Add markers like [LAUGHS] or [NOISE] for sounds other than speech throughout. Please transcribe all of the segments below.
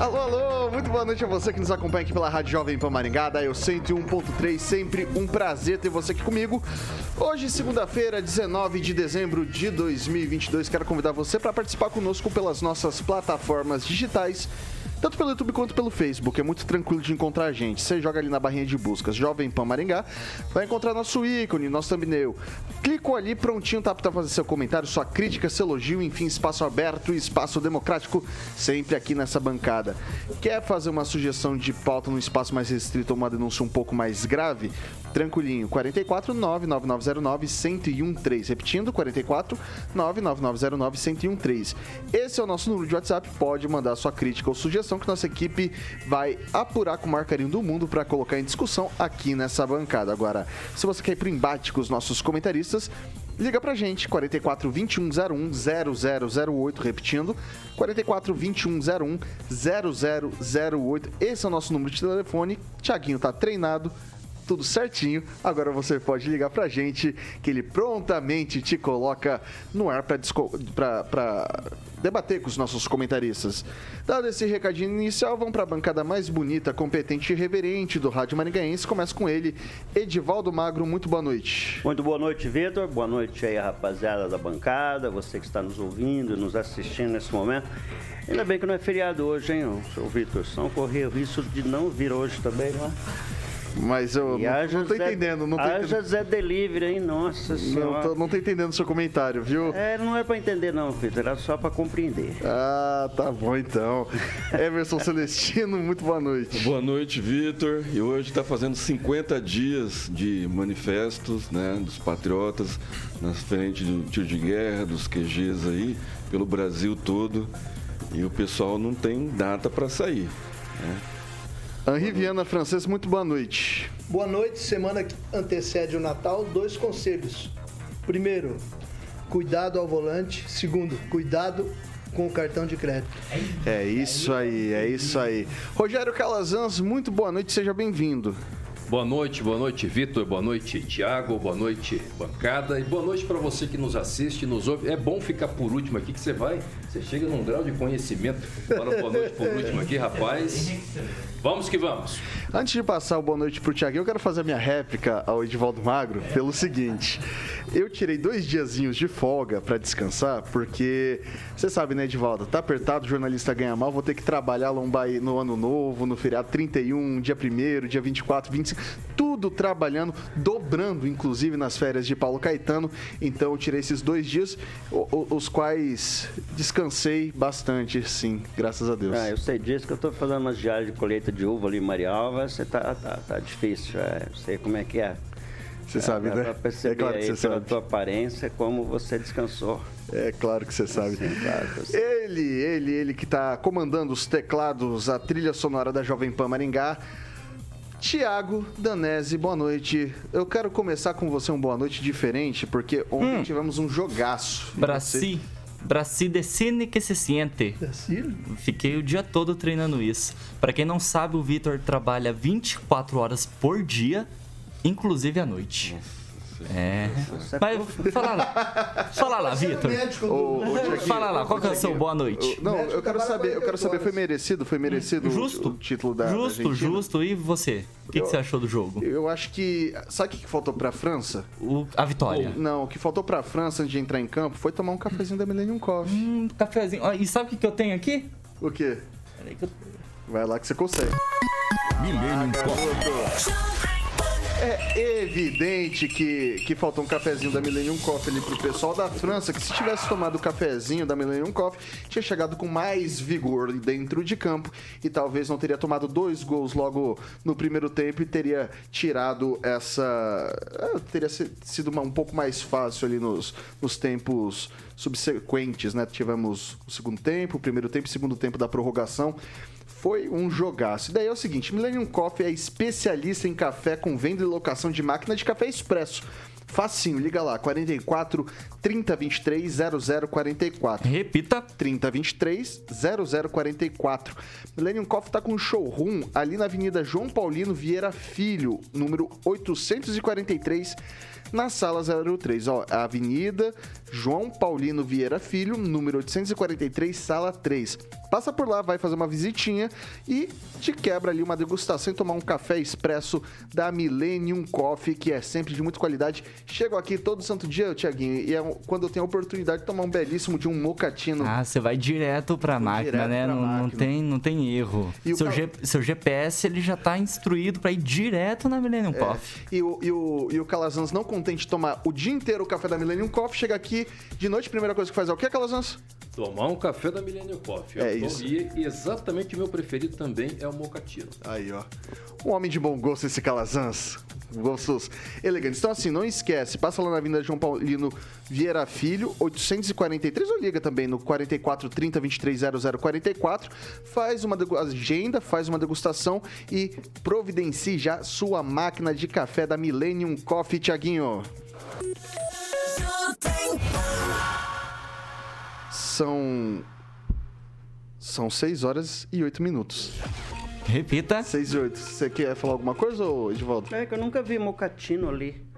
Alô, alô, muito boa noite a você que nos acompanha aqui pela Rádio Jovem Pan Maringá, da eu 101.3, sempre um prazer ter você aqui comigo. Hoje, segunda-feira, 19 de dezembro de 2022, quero convidar você para participar conosco pelas nossas plataformas digitais tanto pelo YouTube quanto pelo Facebook. É muito tranquilo de encontrar a gente. Você joga ali na barrinha de buscas Jovem Pan Maringá, vai encontrar nosso ícone, nosso thumbnail. Clicou ali, prontinho, tá para fazer seu comentário, sua crítica, seu elogio, enfim, espaço aberto e espaço democrático sempre aqui nessa bancada. Quer fazer uma sugestão de pauta num espaço mais restrito ou uma denúncia um pouco mais grave? Tranquilinho, 44 99909 1013. Repetindo, 44 99909 1013. Esse é o nosso número de WhatsApp. Pode mandar sua crítica ou sugestão que nossa equipe vai apurar com o maior carinho do mundo para colocar em discussão aqui nessa bancada. Agora, se você quer ir pro embate com os nossos comentaristas, liga pra gente, 44 2101 0008, repetindo, 44 2101 0008. Esse é o nosso número de telefone. Tiaguinho tá treinado, tudo certinho. Agora você pode ligar pra gente, que ele prontamente te coloca no ar pra, pra debater com os nossos comentaristas. Dado esse recadinho inicial, vamos para a bancada mais bonita, competente e reverente do Rádio Maringaense. Começa com ele, Edivaldo Magro. Muito boa noite. Muito boa noite, Vitor. Boa noite aí, rapaziada da bancada, você que está nos ouvindo, nos assistindo nesse momento. Ainda bem que não é feriado hoje, hein, seu Vitor? São correr o risco de não vir hoje também, não é? Mas eu e não, não tô entendendo. Não tô entendendo. Zé Delivery, hein? Nossa senhora. Não tô, não tô entendendo o seu comentário, viu? É, não é pra entender não, Vitor. Era só pra compreender. Ah, tá bom então. [LAUGHS] Emerson Celestino, muito boa noite. Boa noite, Vitor. E hoje tá fazendo 50 dias de manifestos, né? Dos patriotas na frente do tiro de guerra, dos QGs aí, pelo Brasil todo. E o pessoal não tem data para sair. Né? Henri Viana Francês, muito boa noite. Boa noite. Semana que antecede o Natal, dois conselhos. Primeiro, cuidado ao volante. Segundo, cuidado com o cartão de crédito. É isso aí, é isso aí. Rogério Calazans, muito boa noite, seja bem-vindo. Boa noite, boa noite, Vitor. Boa noite, Tiago. Boa noite, bancada. E boa noite para você que nos assiste, nos ouve. É bom ficar por último aqui, que você vai, você chega num grau de conhecimento. Fala boa noite por último aqui, rapaz. Vamos que vamos. Antes de passar o boa noite pro Tiago, eu quero fazer a minha réplica ao Edivaldo Magro pelo seguinte. Eu tirei dois diazinhos de folga para descansar, porque você sabe, né, Edivaldo? Tá apertado, jornalista ganha mal, vou ter que trabalhar no ano novo, no feriado 31, dia 1 dia 24, 25, tudo trabalhando, dobrando, inclusive, nas férias de Paulo Caetano. Então eu tirei esses dois dias, os quais descansei bastante, sim, graças a Deus. Ah, eu sei disso que eu tô fazendo umas diárias de colheita de uva ali em Marialva, você tá, tá, tá difícil, é, sei como é que é. Você é, sabe, né? Pra perceber é claro que você pela sabe. tua aparência como você descansou. É claro que você sabe. Sim, claro que ele, ele, ele que está comandando os teclados, a trilha sonora da Jovem Pan Maringá. Tiago Danese, boa noite. Eu quero começar com você um boa noite diferente, porque ontem hum. tivemos um jogaço. Brasil. Brasil decine que se siente. Fiquei o dia todo treinando isso. Para quem não sabe, o Vitor trabalha 24 horas por dia inclusive à noite. É. Mas fala lá. Fala lá, Vitor. Fala lá, qual que é o seu boa noite? Não, eu quero saber, eu quero saber, foi merecido? Foi merecido justo? o, título da Justo, justo. E você? O que, que, você achou do jogo? Eu acho que. Sabe o que faltou pra França? O, a vitória. não, o que faltou pra França antes de entrar em campo foi tomar um cafezinho da Millennium Coffee. Hum, cafezinho. E sabe o que eu tenho aqui? O quê? Peraí que eu... Vai lá que você consegue. Millennium Coffee. É evidente que, que faltou um cafezinho da Millennium Coffee ali pro pessoal da França, que se tivesse tomado o cafezinho da Millennium Coffee, tinha chegado com mais vigor dentro de campo e talvez não teria tomado dois gols logo no primeiro tempo e teria tirado essa. É, teria sido uma, um pouco mais fácil ali nos, nos tempos subsequentes, né? Tivemos o segundo tempo, o primeiro tempo o segundo tempo da prorrogação foi um jogaço. E daí é o seguinte, Millennium Coffee é especialista em café com venda e locação de máquina de café expresso. Facinho, liga lá, 44 3023 0044. Repita. 3023 0044. Millennium Coffee tá com um showroom ali na Avenida João Paulino Vieira Filho, número 843 na sala 03. Ó, Avenida João Paulino Vieira Filho, número 843, sala 3. Passa por lá, vai fazer uma visitinha e te quebra ali uma degustação e tomar um café expresso da Millennium Coffee, que é sempre de muita qualidade. Chego aqui todo santo dia, Tiaguinho, e é quando eu tenho a oportunidade de tomar um belíssimo de um mocatino. Ah, você vai direto pra Vou máquina, né? Não, máquina. não, tem, não tem erro. Seu, cal... G, seu GPS ele já tá instruído para ir direto na Millennium é. Coffee. E o, e, o, e o Calazans não contente de tomar o dia inteiro o café da Millennium Coffee, chega aqui de noite, primeira coisa que faz é o que, Calazans? Tomar um café da Millennium Coffee. É isso. E exatamente o meu preferido também é o mocatino. Aí, ó. Um homem de bom gosto esse Calazans. Gostos elegantes. Então, assim, não esquece, passa lá na Avenida João Paulino Vieira Filho, 843, ou liga também no 44 30 23 0044. Faz uma agenda, faz uma degustação e providencie já sua máquina de café da Millennium Coffee, Tiaguinho. São. São 6 horas e 8 minutos. Repita. 6 e 8. Você quer falar alguma coisa, ou Edivaldo? É que eu nunca vi mocatino ali.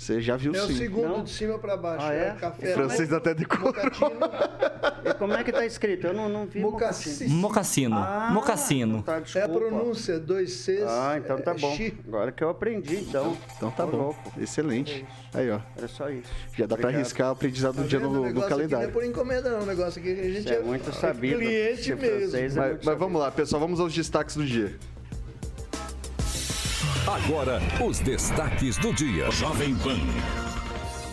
Você já viu é sim. É o segundo não? de cima para baixo. Ah, é? é café. O francês até decorou. [LAUGHS] Como é que tá escrito? Eu não, não vi Mocassino. Mocassino. Ah, Mocassino. Tá, é a pronúncia, dois Cs. Ah, então tá é, bom. Agora que eu aprendi, então. Então tá bom. Louco. Excelente. É Aí, ó. É só isso. Já dá para arriscar o aprendizado tá do dia no, no calendário. Não é por encomenda, não. O negócio aqui a gente é, é muito sabido. cliente mesmo. É mas, mas vamos lá, pessoal. Vamos aos destaques do dia. Agora, os destaques do dia. Jovem Pan.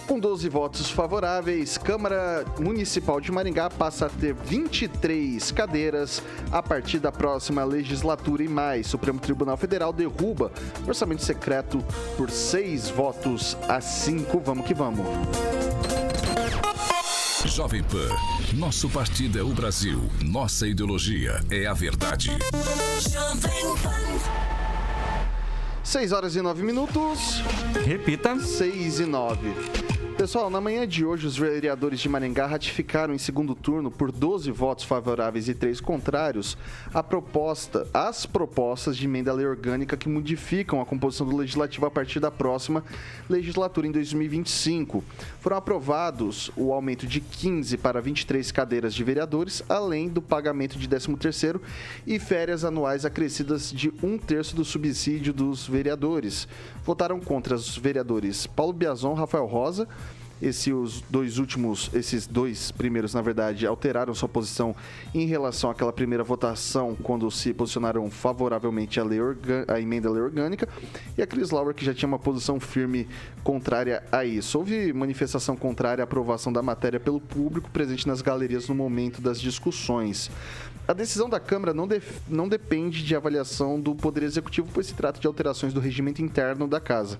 Com 12 votos favoráveis, Câmara Municipal de Maringá passa a ter 23 cadeiras a partir da próxima legislatura e mais. Supremo Tribunal Federal derruba orçamento secreto por seis votos a cinco. Vamos que vamos. Jovem Pan, nosso partido é o Brasil, nossa ideologia é a verdade. Jovem Pan. 6 horas e 9 minutos. Repita. 6 e 9. Pessoal, na manhã de hoje, os vereadores de Maringá ratificaram em segundo turno, por 12 votos favoráveis e 3 contrários, a proposta, as propostas de emenda à lei orgânica que modificam a composição do legislativo a partir da próxima legislatura em 2025. Foram aprovados o aumento de 15 para 23 cadeiras de vereadores, além do pagamento de 13º e férias anuais acrescidas de um terço do subsídio dos vereadores. Votaram contra os vereadores Paulo Biazon, Rafael Rosa, esses dois últimos, esses dois primeiros, na verdade, alteraram sua posição em relação àquela primeira votação quando se posicionaram favoravelmente à, lei à emenda à lei orgânica e a Chris Lauer que já tinha uma posição firme contrária a isso. Houve manifestação contrária à aprovação da matéria pelo público presente nas galerias no momento das discussões. A decisão da Câmara não, não depende de avaliação do Poder Executivo, pois se trata de alterações do regimento interno da Casa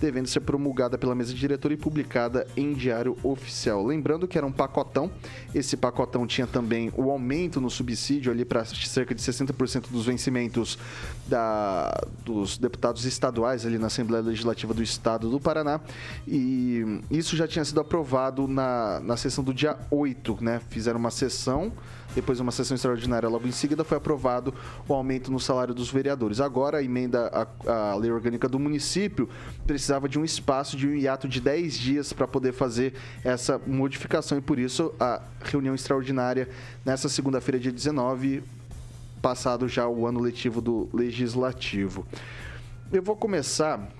devendo ser promulgada pela mesa diretora e publicada em diário oficial. Lembrando que era um pacotão, esse pacotão tinha também o aumento no subsídio ali para cerca de 60% dos vencimentos da, dos deputados estaduais ali na Assembleia Legislativa do Estado do Paraná, e isso já tinha sido aprovado na, na sessão do dia 8, né? Fizeram uma sessão depois de uma sessão extraordinária logo em seguida, foi aprovado o aumento no salário dos vereadores. Agora, a emenda à, lei orgânica do município precisava de um espaço de um hiato de 10 dias para poder fazer essa modificação e por isso a reunião extraordinária nessa segunda-feira, dia 19, passado já o ano letivo do legislativo. Eu vou começar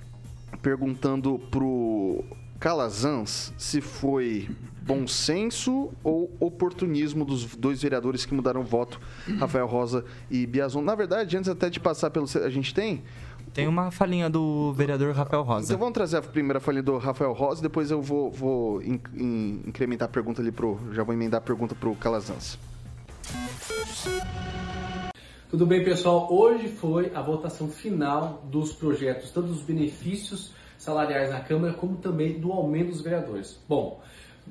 perguntando pro Calazans se foi bom senso ou oportunismo dos dois vereadores que mudaram o voto, Rafael Rosa e Biazon. Na verdade, antes até de passar pelo. A gente tem Tem uma falinha do vereador Rafael Rosa. Então vamos trazer a primeira falinha do Rafael Rosa, depois eu vou, vou in, in, incrementar a pergunta ali pro. Já vou emendar a pergunta pro Calazans. Tudo bem, pessoal? Hoje foi a votação final dos projetos, tanto dos benefícios salariais na Câmara, como também do aumento dos vereadores. Bom,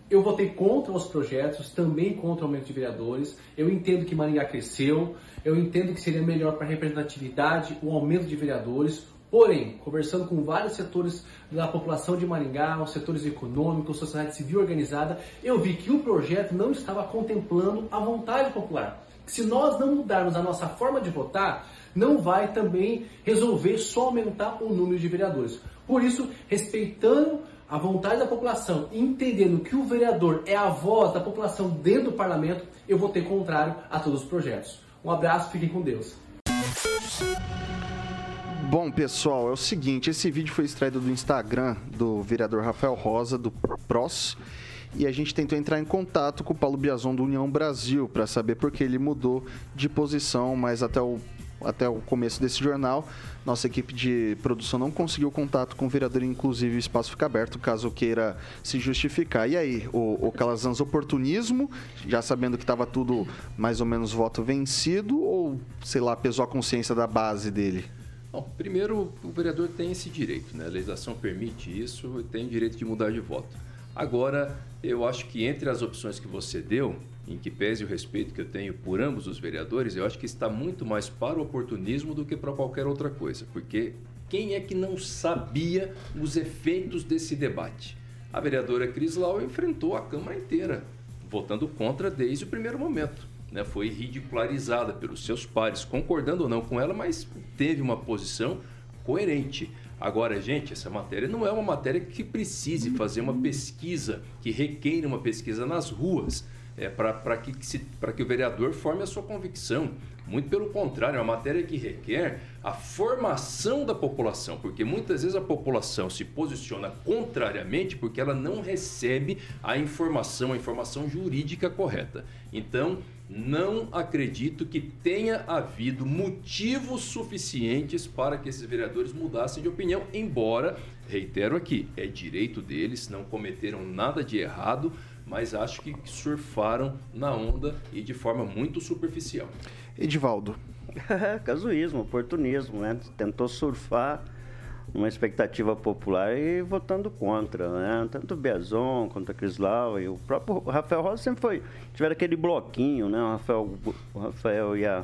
eu votei contra os projetos, também contra o aumento de vereadores. Eu entendo que Maringá cresceu, eu entendo que seria melhor para a representatividade o aumento de vereadores. Porém, conversando com vários setores da população de Maringá, os setores econômicos, sociedade civil organizada, eu vi que o projeto não estava contemplando a vontade popular. Se nós não mudarmos a nossa forma de votar, não vai também resolver só aumentar o número de vereadores. Por isso, respeitando a vontade da população, entendendo que o vereador é a voz da população dentro do parlamento, eu vou ter contrário a todos os projetos. Um abraço, fiquem com Deus. Bom, pessoal, é o seguinte, esse vídeo foi extraído do Instagram do vereador Rafael Rosa, do PROS, e a gente tentou entrar em contato com o Paulo Biazon do União Brasil para saber por que ele mudou de posição, mas até o até o começo desse jornal. Nossa equipe de produção não conseguiu contato com o vereador, inclusive o espaço fica aberto caso queira se justificar. E aí, o, o Calazans, oportunismo, já sabendo que estava tudo mais ou menos voto vencido, ou sei lá, pesou a consciência da base dele? Bom, primeiro, o vereador tem esse direito, né? A legislação permite isso, tem direito de mudar de voto. Agora, eu acho que entre as opções que você deu, em que pese o respeito que eu tenho por ambos os vereadores, eu acho que está muito mais para o oportunismo do que para qualquer outra coisa, porque quem é que não sabia os efeitos desse debate? A vereadora Cris Lau enfrentou a Câmara inteira, votando contra desde o primeiro momento. Né? Foi ridicularizada pelos seus pares, concordando ou não com ela, mas teve uma posição coerente. Agora, gente, essa matéria não é uma matéria que precise fazer uma pesquisa, que requeira uma pesquisa nas ruas é, para que, que o vereador forme a sua convicção. Muito pelo contrário, é uma matéria que requer a formação da população, porque muitas vezes a população se posiciona contrariamente porque ela não recebe a informação, a informação jurídica correta. Então, não acredito que tenha havido motivos suficientes para que esses vereadores mudassem de opinião, embora, reitero aqui, é direito deles, não cometeram nada de errado mas acho que surfaram na onda e de forma muito superficial. Edivaldo. [LAUGHS] Casuísmo, oportunismo, né? Tentou surfar uma expectativa popular e votando contra, né? Tanto o Biazon quanto a Crislau e o próprio Rafael Rosa sempre foi. Tiveram aquele bloquinho, né? O Rafael, o Rafael e a,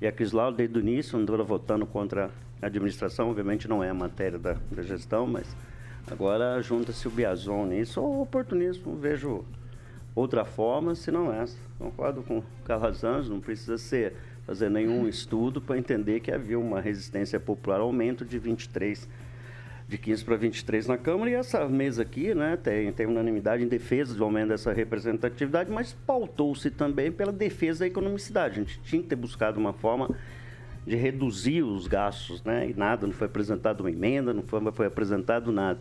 e a Crislau desde o início andaram votando contra a administração. Obviamente não é a matéria da, da gestão, mas Agora junta-se o Biazon nisso, ou oportunismo, vejo outra forma, se não essa. Concordo com o Calazans, não precisa ser fazer nenhum [LAUGHS] estudo para entender que havia uma resistência popular, aumento de 23, de 15 para 23 na Câmara, e essa mesa aqui né, tem, tem unanimidade em defesa do aumento dessa representatividade, mas pautou-se também pela defesa da economicidade. A gente tinha que ter buscado uma forma de reduzir os gastos, né? E nada, não foi apresentado uma emenda, não foi, foi apresentado nada.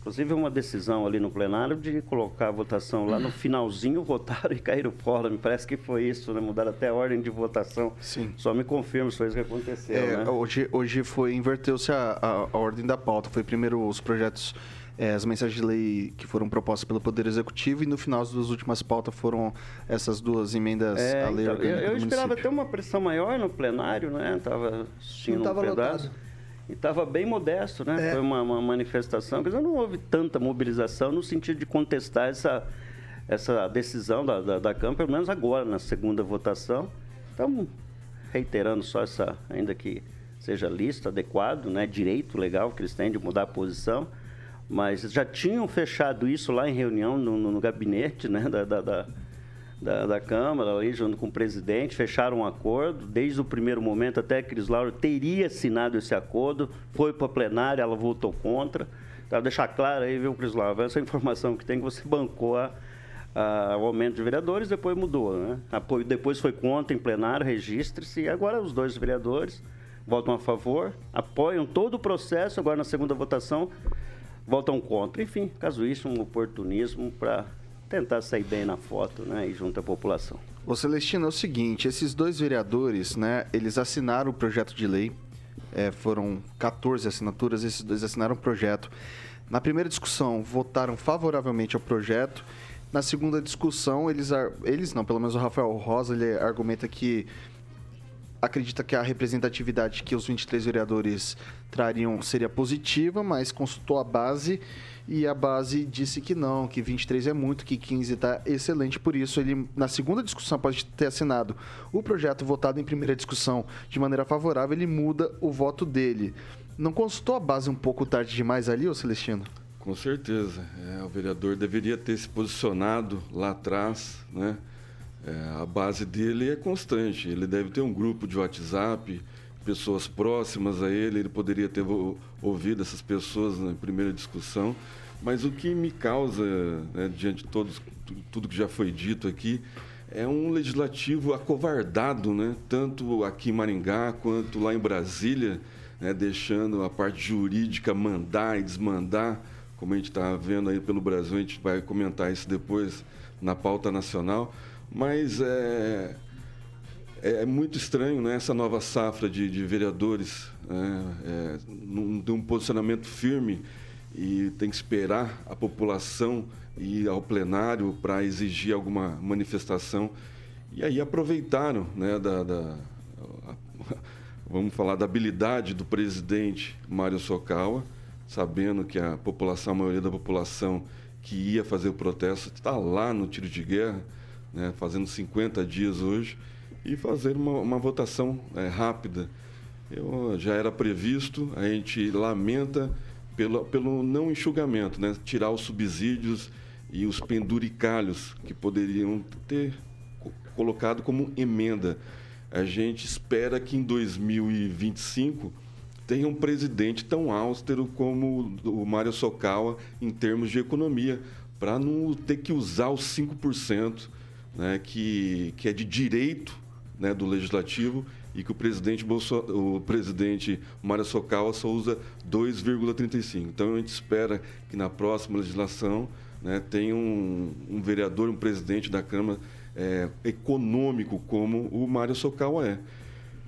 Inclusive uma decisão ali no plenário de colocar a votação lá no finalzinho, [LAUGHS] votaram e caíram fora. Me parece que foi isso, né? Mudaram até a ordem de votação. Sim. Só me confirma se foi isso que aconteceu. É, né? hoje, hoje foi, inverteu-se a, a, a, ordem da pauta. Foi primeiro os projetos é, as mensagens de lei que foram propostas pelo Poder Executivo e no final das últimas pautas foram essas duas emendas é, à lei então, Eu, eu esperava ter uma pressão maior no plenário, né? Estava assistindo não um pedaço. Lotado. E estava bem modesto, né? É. Foi uma, uma manifestação. Quer dizer, não houve tanta mobilização no sentido de contestar essa, essa decisão da, da, da Câmara, pelo menos agora, na segunda votação. Então, reiterando só essa, ainda que seja lícito, adequado, né? direito legal que eles têm de mudar a posição mas já tinham fechado isso lá em reunião no, no, no gabinete né, da, da, da, da, Câmara, ali, junto com o presidente, fecharam um acordo. Desde o primeiro momento, até a Cris Laura teria assinado esse acordo, foi para a plenária, ela votou contra. Então, deixar claro aí, viu, Cris Laura, essa informação que tem que você bancou a, a, o aumento de vereadores, depois mudou, né? Apoio, depois foi contra em plenário, registre-se, e agora os dois vereadores votam a favor, apoiam todo o processo, agora na segunda votação votam contra. Enfim, caso isso, um oportunismo para tentar sair bem na foto né, e junto à população. Ô Celestino, é o seguinte, esses dois vereadores, né, eles assinaram o projeto de lei é, foram 14 assinaturas, esses dois assinaram o projeto. Na primeira discussão, votaram favoravelmente ao projeto. Na segunda discussão, eles, eles não, pelo menos o Rafael Rosa, ele argumenta que acredita que a representatividade que os 23 vereadores trariam seria positiva, mas consultou a base e a base disse que não, que 23 é muito, que 15 está excelente. Por isso, ele, na segunda discussão, após ter assinado o projeto votado em primeira discussão de maneira favorável, ele muda o voto dele. Não consultou a base um pouco tarde demais ali, ô Celestino? Com certeza. É, o vereador deveria ter se posicionado lá atrás, né? É, a base dele é constante. Ele deve ter um grupo de WhatsApp, pessoas próximas a ele. Ele poderia ter ouvido essas pessoas na primeira discussão. Mas o que me causa, né, diante de todos, tudo que já foi dito aqui, é um legislativo acovardado, né? tanto aqui em Maringá quanto lá em Brasília, né? deixando a parte jurídica mandar e desmandar, como a gente está vendo aí pelo Brasil, a gente vai comentar isso depois na pauta nacional. Mas é, é muito estranho né, essa nova safra de, de vereadores, né, é, não tem um posicionamento firme e tem que esperar a população ir ao plenário para exigir alguma manifestação. E aí aproveitaram né, da, da [LAUGHS] vamos falar da habilidade do presidente Mário Sokawa, sabendo que a população, a maioria da população que ia fazer o protesto está lá no tiro de guerra, né, fazendo 50 dias hoje, e fazer uma, uma votação é, rápida. Eu, já era previsto, a gente lamenta pelo, pelo não enxugamento, né, tirar os subsídios e os penduricalhos que poderiam ter colocado como emenda. A gente espera que em 2025 tenha um presidente tão austero como o Mário Sokawa em termos de economia, para não ter que usar os 5% né, que, que é de direito né, do legislativo e que o presidente, Bolso, o presidente Mário Sokawa só usa 2,35. Então a gente espera que na próxima legislação né, tenha um, um vereador, um presidente da Câmara é, econômico como o Mário Sokawa é.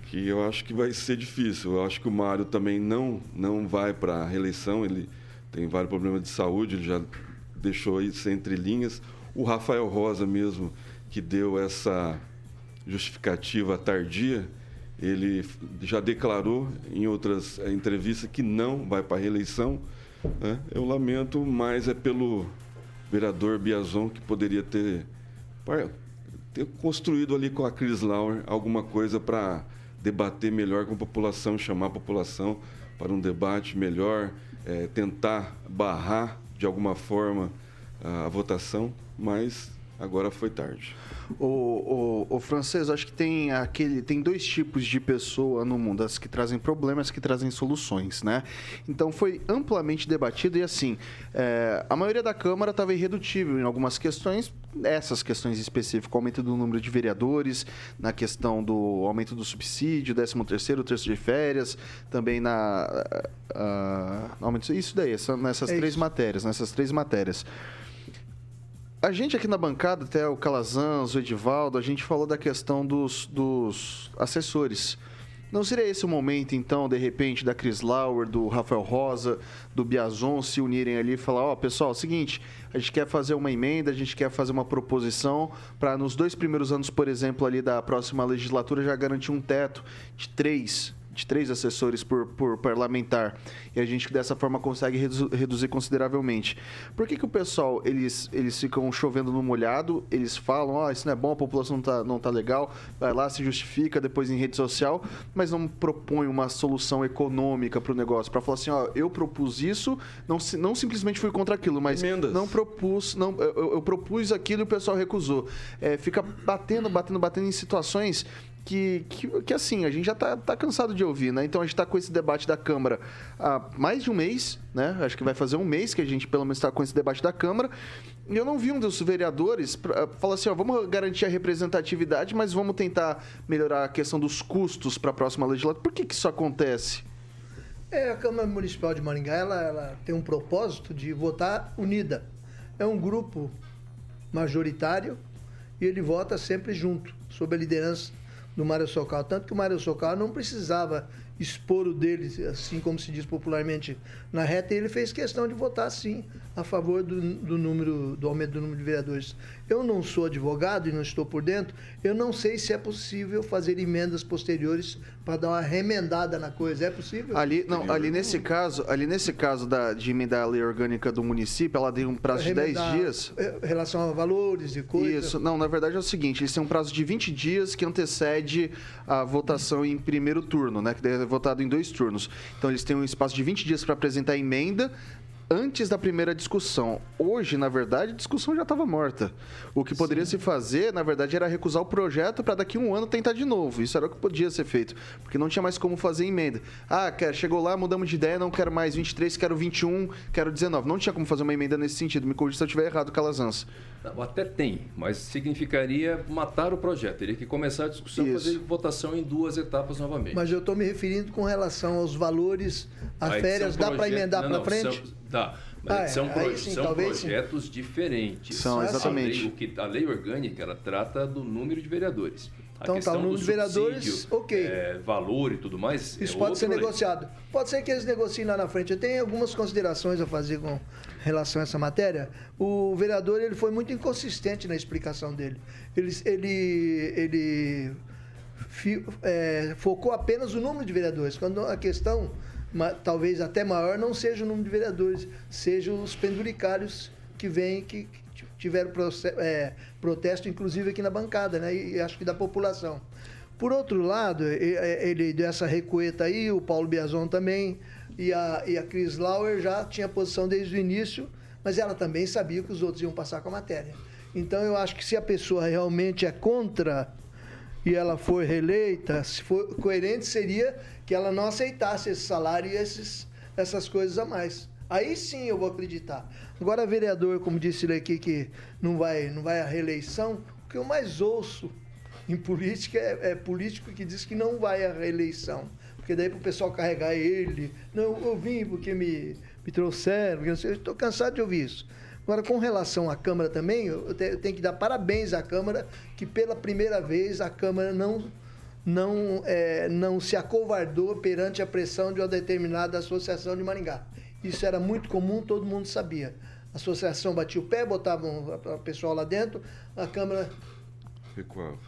Que eu acho que vai ser difícil. Eu acho que o Mário também não, não vai para a reeleição, ele tem vários problemas de saúde, ele já deixou isso entre linhas. O Rafael Rosa mesmo que deu essa justificativa tardia, ele já declarou em outras eh, entrevistas que não vai para a reeleição. Né? Eu lamento, mas é pelo vereador Biazon que poderia ter, ter construído ali com a Cris Lauer alguma coisa para debater melhor com a população, chamar a população para um debate melhor, é, tentar barrar de alguma forma a, a votação, mas agora foi tarde. O, o, o, francês, acho que tem aquele tem dois tipos de pessoa no mundo, as que trazem problemas, que trazem soluções, né? Então foi amplamente debatido e assim, é, a maioria da Câmara estava irredutível em algumas questões, essas questões específicas, o aumento do número de vereadores, na questão do aumento do subsídio, 13 terceiro, terço de férias, também na uh, aumento, isso daí, nessas é três isso. matérias, nessas três matérias. A gente aqui na bancada, até o Calazans, o Edivaldo, a gente falou da questão dos, dos assessores. Não seria esse o momento, então, de repente, da Chris Lauer, do Rafael Rosa, do Biazon se unirem ali e falar: Ó, oh, pessoal, é o seguinte, a gente quer fazer uma emenda, a gente quer fazer uma proposição para, nos dois primeiros anos, por exemplo, ali da próxima legislatura, já garantir um teto de três de três assessores por, por parlamentar e a gente dessa forma consegue redu reduzir consideravelmente. Por que, que o pessoal eles, eles ficam chovendo no molhado? Eles falam, ó, oh, isso não é bom, a população não tá, não tá legal, vai lá, se justifica depois em rede social, mas não propõe uma solução econômica para o negócio, para falar assim, ó, eu propus isso, não, não simplesmente fui contra aquilo, mas Emendas. não propus, não, eu, eu, propus aquilo e o pessoal recusou. É, fica batendo, batendo, batendo em situações que, que, que, assim, a gente já está tá cansado de ouvir, né? Então a gente está com esse debate da Câmara há mais de um mês, né? Acho que vai fazer um mês que a gente pelo menos está com esse debate da Câmara. E eu não vi um dos vereadores falar assim, ó, vamos garantir a representatividade, mas vamos tentar melhorar a questão dos custos para a próxima legislatura. Por que, que isso acontece? É, a Câmara Municipal de Maringá ela, ela tem um propósito de votar unida. É um grupo majoritário e ele vota sempre junto, sob a liderança do Mário Socal. Tanto que o Mário Socal não precisava expor o dele, assim como se diz popularmente, na reta, e ele fez questão de votar sim a favor do, do, número, do aumento do número de vereadores. Eu não sou advogado e não estou por dentro, eu não sei se é possível fazer emendas posteriores para dar uma remendada na coisa. É possível? Ali, não, ali nesse caso, ali nesse caso da, de emendar a lei orgânica do município, ela tem um prazo de 10 dias. Em relação a valores e coisas. Isso, não, na verdade é o seguinte, eles têm um prazo de 20 dias que antecede a votação em primeiro turno, né? Que deve ser votado em dois turnos. Então eles têm um espaço de 20 dias para apresentar a emenda antes da primeira discussão. Hoje, na verdade, a discussão já estava morta. O que poderia Sim. se fazer, na verdade, era recusar o projeto para daqui a um ano tentar de novo. Isso era o que podia ser feito, porque não tinha mais como fazer emenda. Ah, chegou lá, mudamos de ideia, não quero mais 23, quero 21, quero 19. Não tinha como fazer uma emenda nesse sentido. Me corrija se eu estiver errado, Calazans. Até tem, mas significaria matar o projeto. Teria que começar a discussão, e fazer votação em duas etapas novamente. Mas eu estou me referindo com relação aos valores, as férias, dá para emendar para frente? São, dá. Mas ah, são, pro, sim, são projetos sim. diferentes. São, exatamente. A lei, o que, a lei orgânica ela trata do número de vereadores. Então tá, o número de vereadores, ok. É, valor e tudo mais. Isso é pode ser negociado. Pode ser que eles negociem lá na frente. Eu tenho algumas considerações a fazer com relação a essa matéria. O vereador ele foi muito inconsistente na explicação dele. Ele, ele, ele é, focou apenas o número de vereadores, quando a questão talvez até maior, não seja o número de vereadores, sejam os penduricários que vêm, que, tiveram é, protesto, inclusive aqui na bancada, né? E acho que da população. Por outro lado, ele deu essa recueta aí, o Paulo Biazon também, e a, e a Cris Lauer já tinha posição desde o início, mas ela também sabia que os outros iam passar com a matéria. Então eu acho que se a pessoa realmente é contra e ela for reeleita, se for coerente seria que ela não aceitasse esse salário e esses, essas coisas a mais. Aí sim eu vou acreditar. Agora, vereador, como disse ele aqui, que não vai, não vai à reeleição, o que eu mais ouço em política é, é político que diz que não vai à reeleição. Porque daí para o pessoal carregar ele, não, eu vim porque me, me trouxeram, eu estou cansado de ouvir isso. Agora, com relação à Câmara também, eu tenho que dar parabéns à Câmara, que pela primeira vez a Câmara não não, é, não se acovardou perante a pressão de uma determinada associação de Maringá. Isso era muito comum, todo mundo sabia. A associação batia o pé, botava o pessoal lá dentro, a Câmara recuava.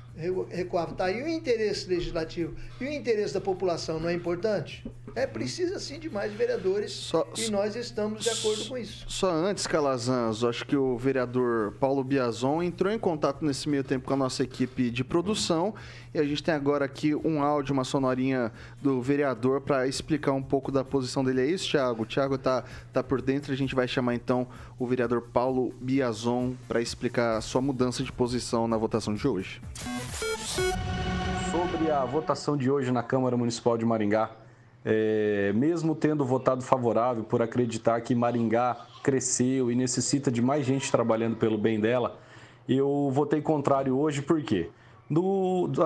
Recuava. Tá, e o interesse legislativo? E o interesse da população não é importante? É, precisa sim de mais vereadores só, e nós estamos de acordo com isso. Só antes, Calazans, acho que o vereador Paulo Biazon entrou em contato nesse meio tempo com a nossa equipe de produção e a gente tem agora aqui um áudio, uma sonorinha do vereador para explicar um pouco da posição dele. É isso, Thiago? O Thiago tá, tá por dentro, a gente vai chamar então o vereador Paulo Biazon para explicar a sua mudança de posição na votação de hoje. Sobre a votação de hoje na Câmara Municipal de Maringá, é, mesmo tendo votado favorável por acreditar que Maringá cresceu e necessita de mais gente trabalhando pelo bem dela, eu votei contrário hoje por quê?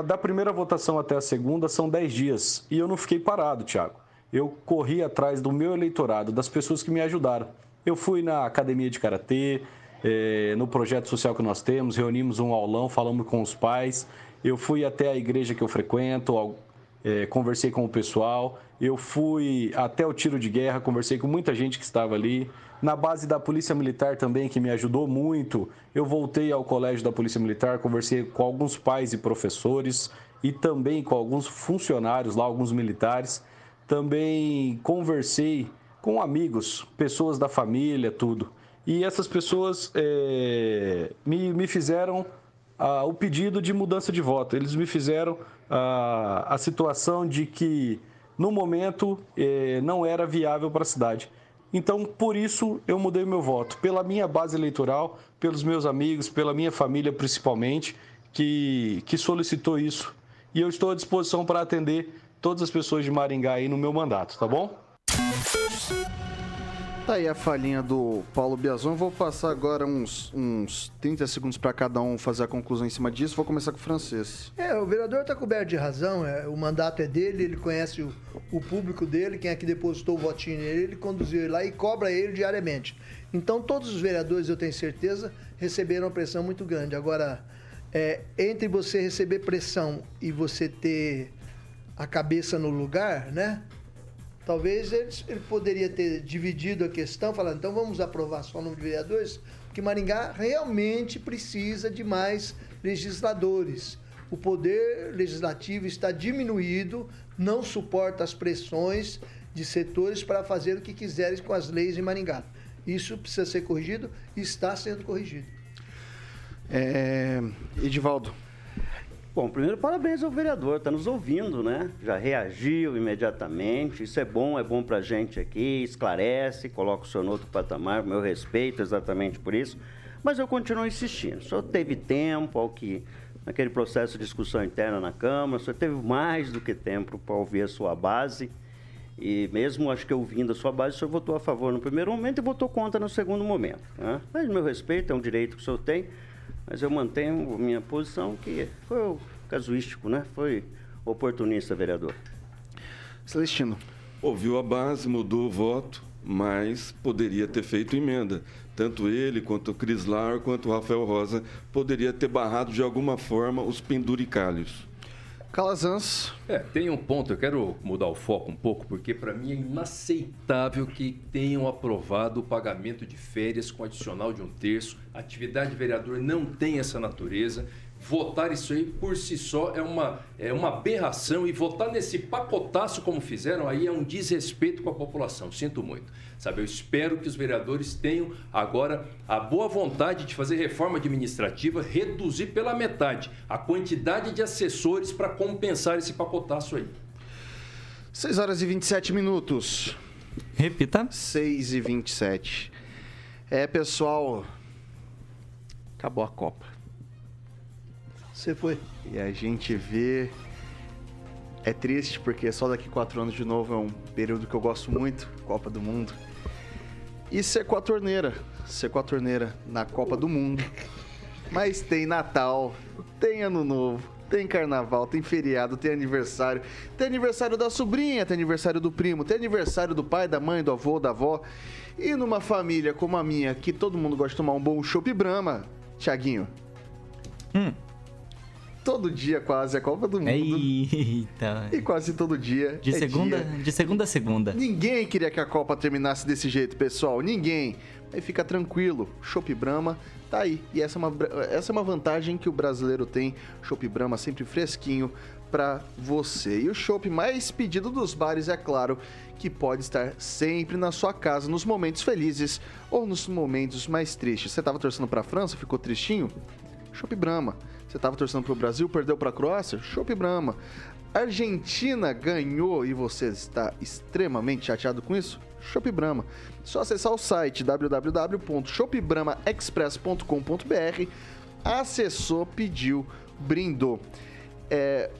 Da primeira votação até a segunda são 10 dias e eu não fiquei parado, Thiago. Eu corri atrás do meu eleitorado, das pessoas que me ajudaram. Eu fui na academia de karatê, é, no projeto social que nós temos, reunimos um aulão, falamos com os pais. Eu fui até a igreja que eu frequento, é, conversei com o pessoal. Eu fui até o tiro de guerra, conversei com muita gente que estava ali. Na base da Polícia Militar também, que me ajudou muito. Eu voltei ao colégio da Polícia Militar, conversei com alguns pais e professores e também com alguns funcionários lá, alguns militares. Também conversei com amigos, pessoas da família, tudo. E essas pessoas é, me, me fizeram ah, o pedido de mudança de voto. Eles me fizeram ah, a situação de que no momento eh, não era viável para a cidade. Então, por isso, eu mudei meu voto. Pela minha base eleitoral, pelos meus amigos, pela minha família principalmente, que, que solicitou isso. E eu estou à disposição para atender todas as pessoas de Maringá aí no meu mandato, tá bom? Tá aí a falinha do Paulo Biazon. Vou passar agora uns, uns 30 segundos para cada um fazer a conclusão em cima disso. Vou começar com o francês. É, o vereador está coberto de razão. É, o mandato é dele, ele conhece o, o, público dele, quem é que depositou o votinho nele, ele conduziu ele lá e cobra ele diariamente. Então, todos os vereadores, eu tenho certeza, receberam uma pressão muito grande. Agora, é, entre você receber pressão e você ter a cabeça no lugar, né? Talvez ele, ele poderia ter dividido a questão, falando, então vamos aprovar só o número de vereadores, porque Maringá realmente precisa de mais legisladores. O poder legislativo está diminuído, não suporta as pressões de setores para fazer o que quiserem com as leis em Maringá. Isso precisa ser corrigido e está sendo corrigido. É... Edivaldo. Bom, primeiro parabéns ao vereador, está nos ouvindo, né? Já reagiu imediatamente, isso é bom, é bom para a gente aqui, esclarece, coloca o senhor no outro patamar, meu respeito exatamente por isso, mas eu continuo insistindo. O senhor teve tempo ao que, naquele processo de discussão interna na Câmara, o senhor teve mais do que tempo para ouvir a sua base, e mesmo acho que ouvindo a sua base, o senhor votou a favor no primeiro momento e votou contra no segundo momento. Né? Mas meu respeito, é um direito que o senhor tem, mas eu mantenho minha posição que foi casuístico, né? Foi oportunista, vereador. Celestino. Ouviu a base, mudou o voto, mas poderia ter feito emenda. Tanto ele, quanto o Crislar, quanto o Rafael Rosa poderia ter barrado de alguma forma os penduricalhos. Calazans. É, tem um ponto, eu quero mudar o foco um pouco, porque para mim é inaceitável que tenham aprovado o pagamento de férias com adicional de um terço. A atividade de vereador não tem essa natureza votar isso aí por si só é uma, é uma aberração e votar nesse pacotaço como fizeram aí é um desrespeito com a população. Sinto muito. Sabe, eu espero que os vereadores tenham agora a boa vontade de fazer reforma administrativa, reduzir pela metade a quantidade de assessores para compensar esse pacotaço aí. 6 horas e 27 minutos. Repita. 6 e 27. É, pessoal, acabou a Copa. Você foi. E a gente vê. É triste porque só daqui quatro anos de novo é um período que eu gosto muito Copa do Mundo. E ser com a torneira. Ser com a torneira na Copa do Mundo. Mas tem Natal, tem Ano Novo, tem Carnaval, tem feriado, tem aniversário. Tem aniversário da sobrinha, tem aniversário do primo, tem aniversário do pai, da mãe, do avô, da avó. E numa família como a minha, que todo mundo gosta de tomar um bom chopp Brahma, Tiaguinho. Hum todo dia quase a Copa do Mundo. Eita. E quase todo dia. De é segunda, dia. de segunda a segunda. Ninguém queria que a Copa terminasse desse jeito, pessoal. Ninguém. Aí fica tranquilo. Chopp Brahma tá aí. E essa é uma, essa é uma vantagem que o brasileiro tem. Chopp Brahma sempre fresquinho para você. E o chopp mais pedido dos bares é claro que pode estar sempre na sua casa nos momentos felizes ou nos momentos mais tristes. Você estava torcendo para a França, ficou tristinho? Chopp Brahma. Você estava torcendo para o Brasil, perdeu para a Croácia? Chopp Brahma. Argentina ganhou e você está extremamente chateado com isso? Chopp Brahma. Só acessar o site www.shopbramaexpress.com.br. Acessou, pediu, brindou. É,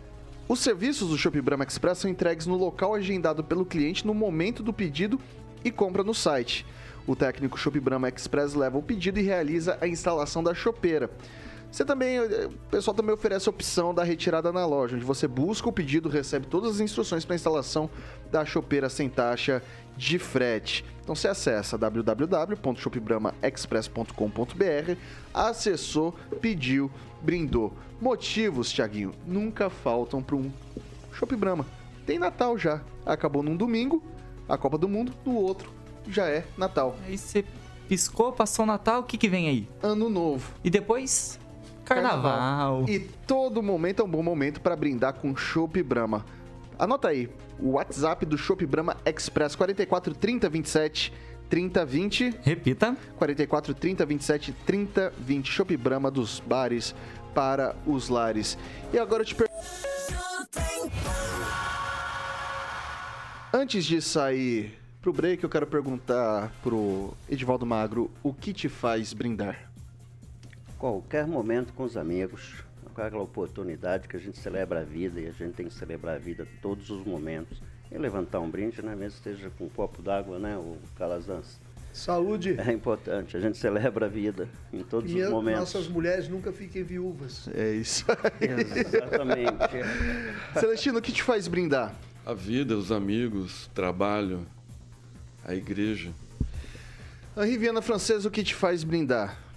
os serviços do Shop Brahma Express são entregues no local agendado pelo cliente no momento do pedido e compra no site. O técnico Shop Brahma Express leva o pedido e realiza a instalação da chopeira. Você também, eh, o pessoal também oferece a opção da retirada na loja, onde você busca o pedido, recebe todas as instruções para instalação da chopeira sem taxa de frete. Então você acessa www.shopbramaexpress.com.br, acessou, pediu, brindou. Motivos, Tiaguinho, nunca faltam para um Shop Brahma. Tem Natal já, acabou num domingo, a Copa do Mundo, no outro já é Natal. Aí você piscou, passou Natal, o que que vem aí? Ano Novo. E depois? Carnaval. E todo momento é um bom momento para brindar com Chopp Brahma. Anota aí, o WhatsApp do Chopp Brahma Express 44 30 27 30 20. Repita. 44 30 27 30 20. Chopp Brahma dos bares para os lares. E agora eu te pergunto. Antes de sair pro break, eu quero perguntar pro Edivaldo Magro o que te faz brindar? Qualquer momento com os amigos, aquela oportunidade que a gente celebra a vida e a gente tem que celebrar a vida todos os momentos. E levantar um brinde, né? Mesmo esteja com um copo d'água, né? O calazans. Saúde. É importante. A gente celebra a vida em todos e os momentos. nossas mulheres nunca fiquem viúvas. É isso aí. Exatamente. Celestino, o que te faz brindar? A vida, os amigos, trabalho, a igreja. A Riviana Francesa, o que te faz brindar?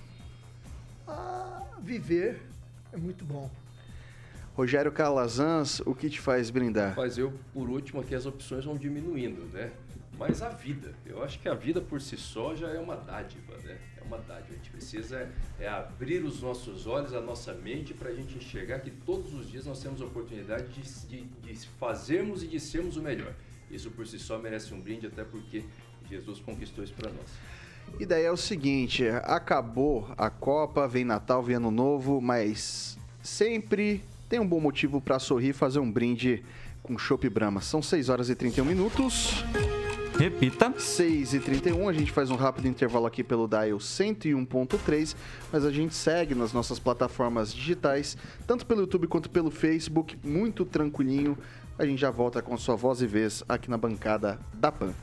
Viver é muito bom. Rogério Calazans, o que te faz brindar? Mas eu, por último, aqui as opções vão diminuindo, né? Mas a vida, eu acho que a vida por si só já é uma dádiva, né? É uma dádiva. A gente precisa é, abrir os nossos olhos, a nossa mente, para a gente enxergar que todos os dias nós temos a oportunidade de, de, de fazermos e de sermos o melhor. Isso por si só merece um brinde, até porque Jesus conquistou isso para nós. E daí é o seguinte, acabou a Copa, vem Natal, vem Ano Novo, mas sempre tem um bom motivo para sorrir e fazer um brinde com Chopp Brahma. São 6 horas e 31 minutos. Repita. 6 e 31 a gente faz um rápido intervalo aqui pelo Dial 101.3, mas a gente segue nas nossas plataformas digitais, tanto pelo YouTube quanto pelo Facebook, muito tranquilinho. A gente já volta com sua voz e vez aqui na bancada da PAN.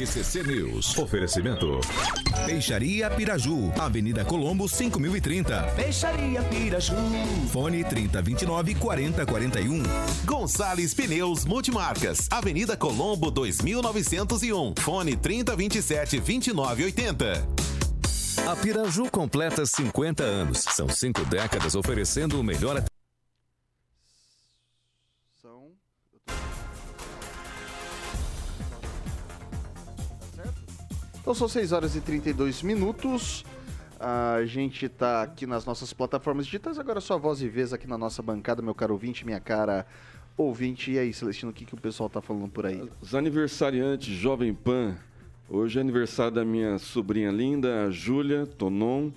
RCC News. Oferecimento. Peixaria Piraju, Avenida Colombo 5030. Peixaria Piraju. Fone 3029 4041. Gonçalves Pneus Multimarcas, Avenida Colombo 2901. Fone 3027 2980. A Piraju completa 50 anos. São cinco décadas oferecendo o melhor Então são 6 horas e 32 minutos. A gente está aqui nas nossas plataformas digitais. Agora sua voz e vez aqui na nossa bancada, meu caro ouvinte, minha cara ouvinte. E aí, Celestino, o que, que o pessoal está falando por aí? Os aniversariantes Jovem Pan. Hoje é aniversário da minha sobrinha linda, a Júlia Tonon.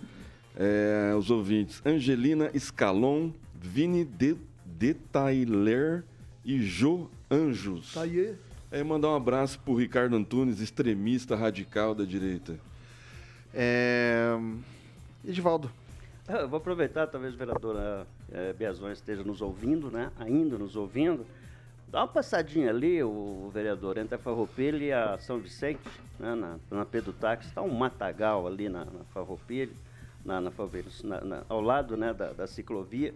É, os ouvintes Angelina Scalon, Vini de, de Tyler e Jo Anjos. Tá aí. É, mandar um abraço pro Ricardo Antunes, extremista radical da direita. É... Edivaldo. Eu vou aproveitar, talvez a vereadora é, Biazões esteja nos ouvindo, né? Ainda nos ouvindo. Dá uma passadinha ali, o vereador, entre a Farroupilha e a São Vicente, né? na, na Pedro Táxi. Está um matagal ali na, na Farroupilha, na, na, na, na, ao lado né? da, da ciclovia.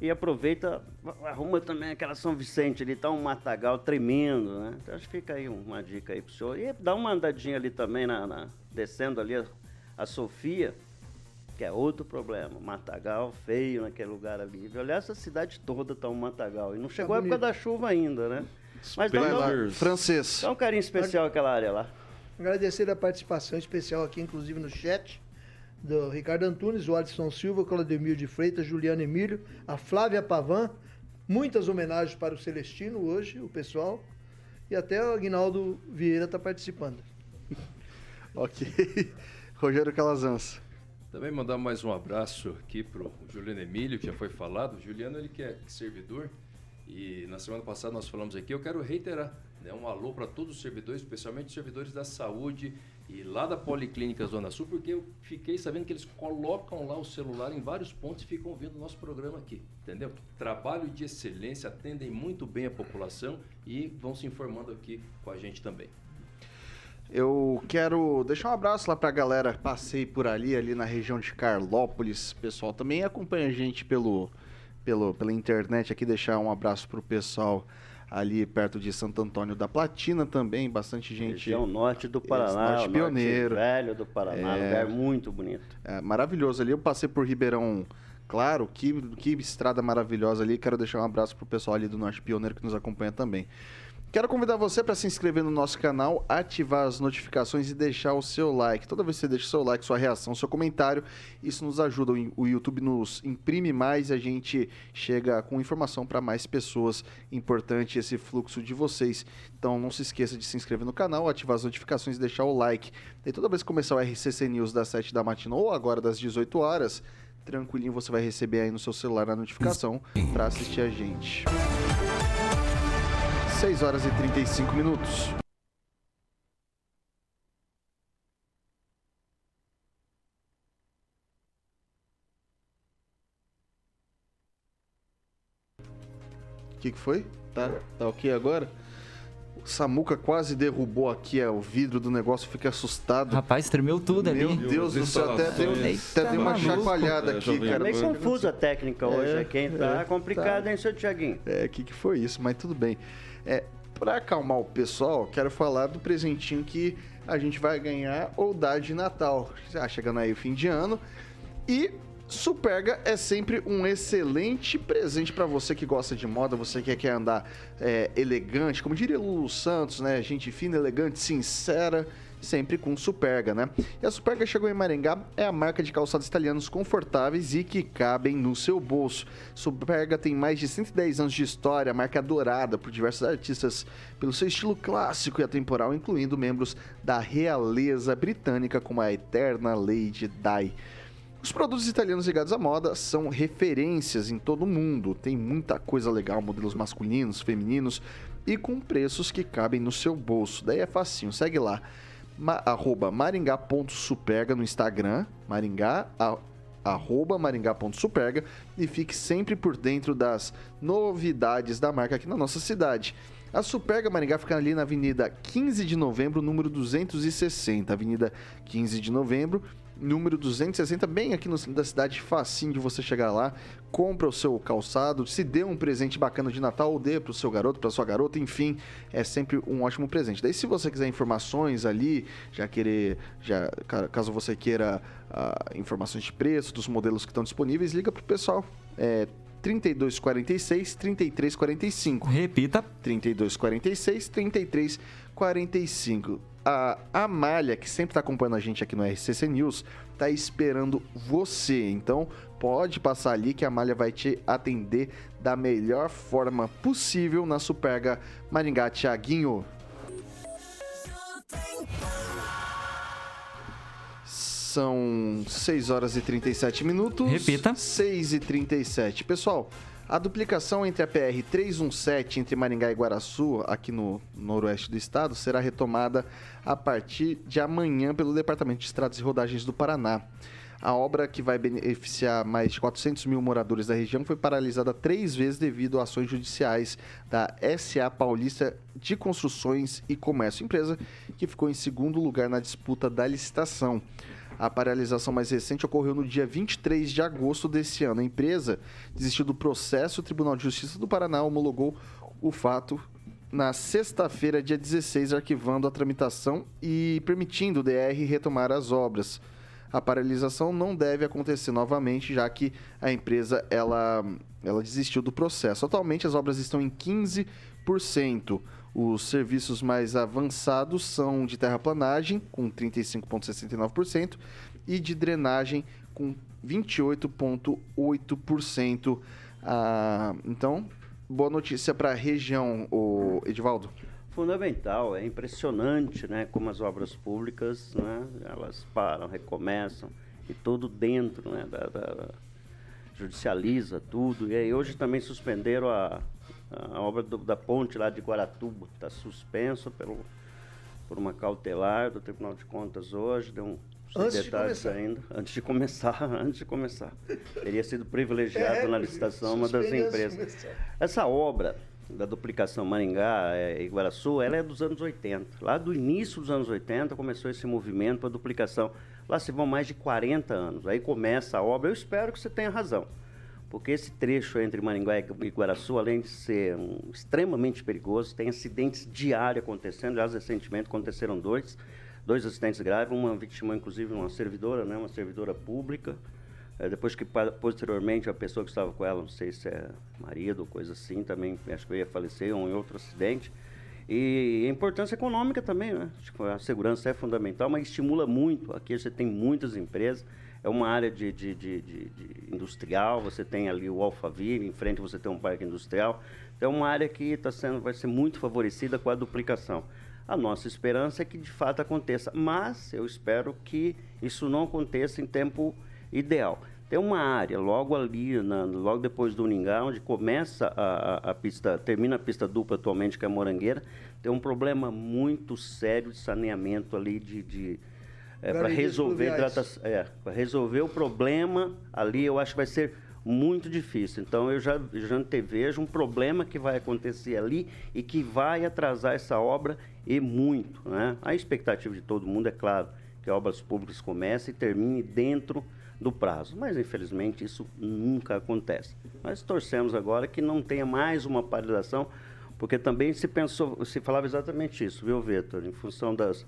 E aproveita, arruma também aquela São Vicente ali, tá um matagal tremendo, né? Então acho que fica aí uma dica aí pro senhor. E dá uma andadinha ali também, na, na descendo ali a, a, Sofia, que é outro problema. Matagal feio naquele lugar ali. Olha, essa cidade toda tá um matagal. E não chegou tá a época da chuva ainda, né? Mas dá um, francês. Dá um carinho especial aquela área lá. Agradecer a participação especial aqui, inclusive no chat do Ricardo Antunes, o Alisson Silva, o Claudemir de Freitas, Juliano Emílio, a Flávia Pavan. Muitas homenagens para o Celestino hoje, o pessoal. E até o Aguinaldo Vieira está participando. [LAUGHS] ok. [LAUGHS] Rogério Calazans. Também mandar mais um abraço aqui para o Juliano Emílio, que já foi falado. O Juliano, ele que é servidor. E na semana passada nós falamos aqui, eu quero reiterar né, um alô para todos os servidores, especialmente os servidores da saúde e lá da Policlínica Zona Sul, porque eu fiquei sabendo que eles colocam lá o celular em vários pontos e ficam vendo o nosso programa aqui, entendeu? Trabalho de excelência, atendem muito bem a população e vão se informando aqui com a gente também. Eu quero deixar um abraço lá para a galera. Passei por ali, ali na região de Carlópolis. Pessoal também acompanha a gente pelo, pelo, pela internet aqui. Deixar um abraço para o pessoal ali perto de Santo Antônio da Platina também, bastante gente. Região norte do Paraná, norte pioneiro. Norte velho do Paraná, é, lugar muito bonito. É, maravilhoso ali. Eu passei por Ribeirão Claro, que, que estrada maravilhosa ali. Quero deixar um abraço pro pessoal ali do Norte Pioneiro que nos acompanha também. Quero convidar você para se inscrever no nosso canal, ativar as notificações e deixar o seu like. Toda vez que você deixa o seu like, sua reação, seu comentário, isso nos ajuda. O YouTube nos imprime mais e a gente chega com informação para mais pessoas. Importante esse fluxo de vocês. Então não se esqueça de se inscrever no canal, ativar as notificações e deixar o like. E toda vez que começar o RCC News das 7 da matina ou agora das 18 horas, tranquilinho você vai receber aí no seu celular a notificação para assistir a gente. 6 horas e 35 minutos. O que, que foi? Tá, tá ok agora? Samuca quase derrubou aqui é, o vidro do negócio, fiquei assustado. Rapaz, tremeu tudo Meu ali. Meu Deus do céu, até deu, até deu uma chacoalhada aqui, é, cara. É meio confusa a técnica hoje, é, quem tá é, complicado, tá. hein, seu Tiaguinho? É, o que, que foi isso? Mas tudo bem. É, para acalmar o pessoal, quero falar do presentinho que a gente vai ganhar ou dar de Natal. Já chegando aí o fim de ano. E Superga é sempre um excelente presente para você que gosta de moda, você que quer andar é, elegante, como diria Lulu Santos, né? Gente fina, elegante, sincera sempre com Superga, né? E a Superga chegou em Maringá, é a marca de calçados italianos confortáveis e que cabem no seu bolso. Superga tem mais de 110 anos de história, marca adorada por diversos artistas pelo seu estilo clássico e atemporal, incluindo membros da realeza britânica como a eterna Lady Di. Os produtos italianos ligados à moda são referências em todo o mundo. Tem muita coisa legal, modelos masculinos, femininos e com preços que cabem no seu bolso. Daí é facinho, segue lá ma, arroba maringá.superga no Instagram, maringá, arroba maringá.superga e fique sempre por dentro das novidades da marca aqui na nossa cidade. A Superga Maringá fica ali na Avenida 15 de Novembro, número 260. Avenida 15 de Novembro, número 260, bem aqui no centro da cidade, facinho de você chegar lá, compra o seu calçado, se dê um presente bacana de Natal ou dê para o seu garoto, para sua garota, enfim, é sempre um ótimo presente. Daí se você quiser informações ali, já querer, já caso você queira uh, informações de preço dos modelos que estão disponíveis, liga pro pessoal. É, 3246 3345. Repita. 3246 3345 a Amália, que sempre está acompanhando a gente aqui no RCC News, está esperando você. Então, pode passar ali que a Amália vai te atender da melhor forma possível na Superga Maringá. Tiaguinho. São 6 horas e 37 minutos. Repita. 6 e 37. Pessoal, a duplicação entre a PR 317 entre Maringá e Guaraçu, aqui no noroeste do estado, será retomada a partir de amanhã pelo Departamento de Estradas e Rodagens do Paraná. A obra, que vai beneficiar mais de 400 mil moradores da região, foi paralisada três vezes devido a ações judiciais da SA Paulista de Construções e Comércio, empresa que ficou em segundo lugar na disputa da licitação. A paralisação mais recente ocorreu no dia 23 de agosto desse ano. A empresa desistiu do processo, o Tribunal de Justiça do Paraná homologou o fato na sexta-feira, dia 16, arquivando a tramitação e permitindo o DR retomar as obras. A paralisação não deve acontecer novamente, já que a empresa ela, ela desistiu do processo. Atualmente as obras estão em 15%. Os serviços mais avançados são de terraplanagem, com 35,69%, e de drenagem, com 28,8%. Ah, então, boa notícia para a região, o Edivaldo. Fundamental, é impressionante né, como as obras públicas né, elas param, recomeçam, e tudo dentro né, da, da judicializa tudo. E aí hoje também suspenderam a, a obra do, da ponte lá de Guaratuba está suspensa pelo, por uma cautelar do Tribunal de Contas hoje, deu um antes detalhes de ainda. Antes de começar, [LAUGHS] antes de começar. Teria sido privilegiado é, na licitação uma das empresas. Essa obra da duplicação Maringá e é, Guaraçu, ela é dos anos 80. Lá do início dos anos 80 começou esse movimento para duplicação. Lá se vão mais de 40 anos. Aí começa a obra. Eu espero que você tenha razão porque esse trecho entre Maringá e Guaraçu, além de ser um, extremamente perigoso, tem acidentes diários acontecendo. Aliás, recentemente aconteceram dois, dois acidentes graves, uma vítima, inclusive, uma servidora, né, uma servidora pública. É, depois que, posteriormente, a pessoa que estava com ela, não sei se é marido ou coisa assim, também acho que ia falecer um em outro acidente. E a importância econômica também, né? A segurança é fundamental, mas estimula muito. Aqui você tem muitas empresas é uma área de, de, de, de, industrial, você tem ali o Alphaville, em frente você tem um parque industrial. Então, é uma área que tá sendo, vai ser muito favorecida com a duplicação. A nossa esperança é que de fato aconteça, mas eu espero que isso não aconteça em tempo ideal. Tem uma área logo ali, na, logo depois do Uningá, onde começa a, a, a, pista, termina a pista dupla atualmente, que é a Morangueira, tem um problema muito sério de saneamento ali de, de é, para resolver é, para resolver o problema ali eu acho que vai ser muito difícil. Então eu já, já antevejo um problema que vai acontecer ali e que vai atrasar essa obra e muito. Né? A expectativa de todo mundo é claro que obras públicas comecem e terminem dentro do prazo. Mas infelizmente isso nunca acontece. Mas torcemos agora que não tenha mais uma paralisação, porque também se pensou, se falava exatamente isso, viu, Vitor? Em função das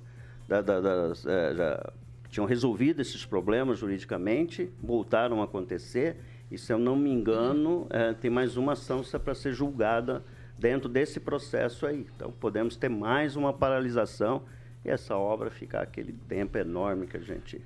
da, da, das, é, já tinham resolvido esses problemas juridicamente, voltaram a acontecer. E, se eu não me engano, é, tem mais uma ação para ser julgada dentro desse processo aí. Então, podemos ter mais uma paralisação e essa obra ficar aquele tempo enorme que a gente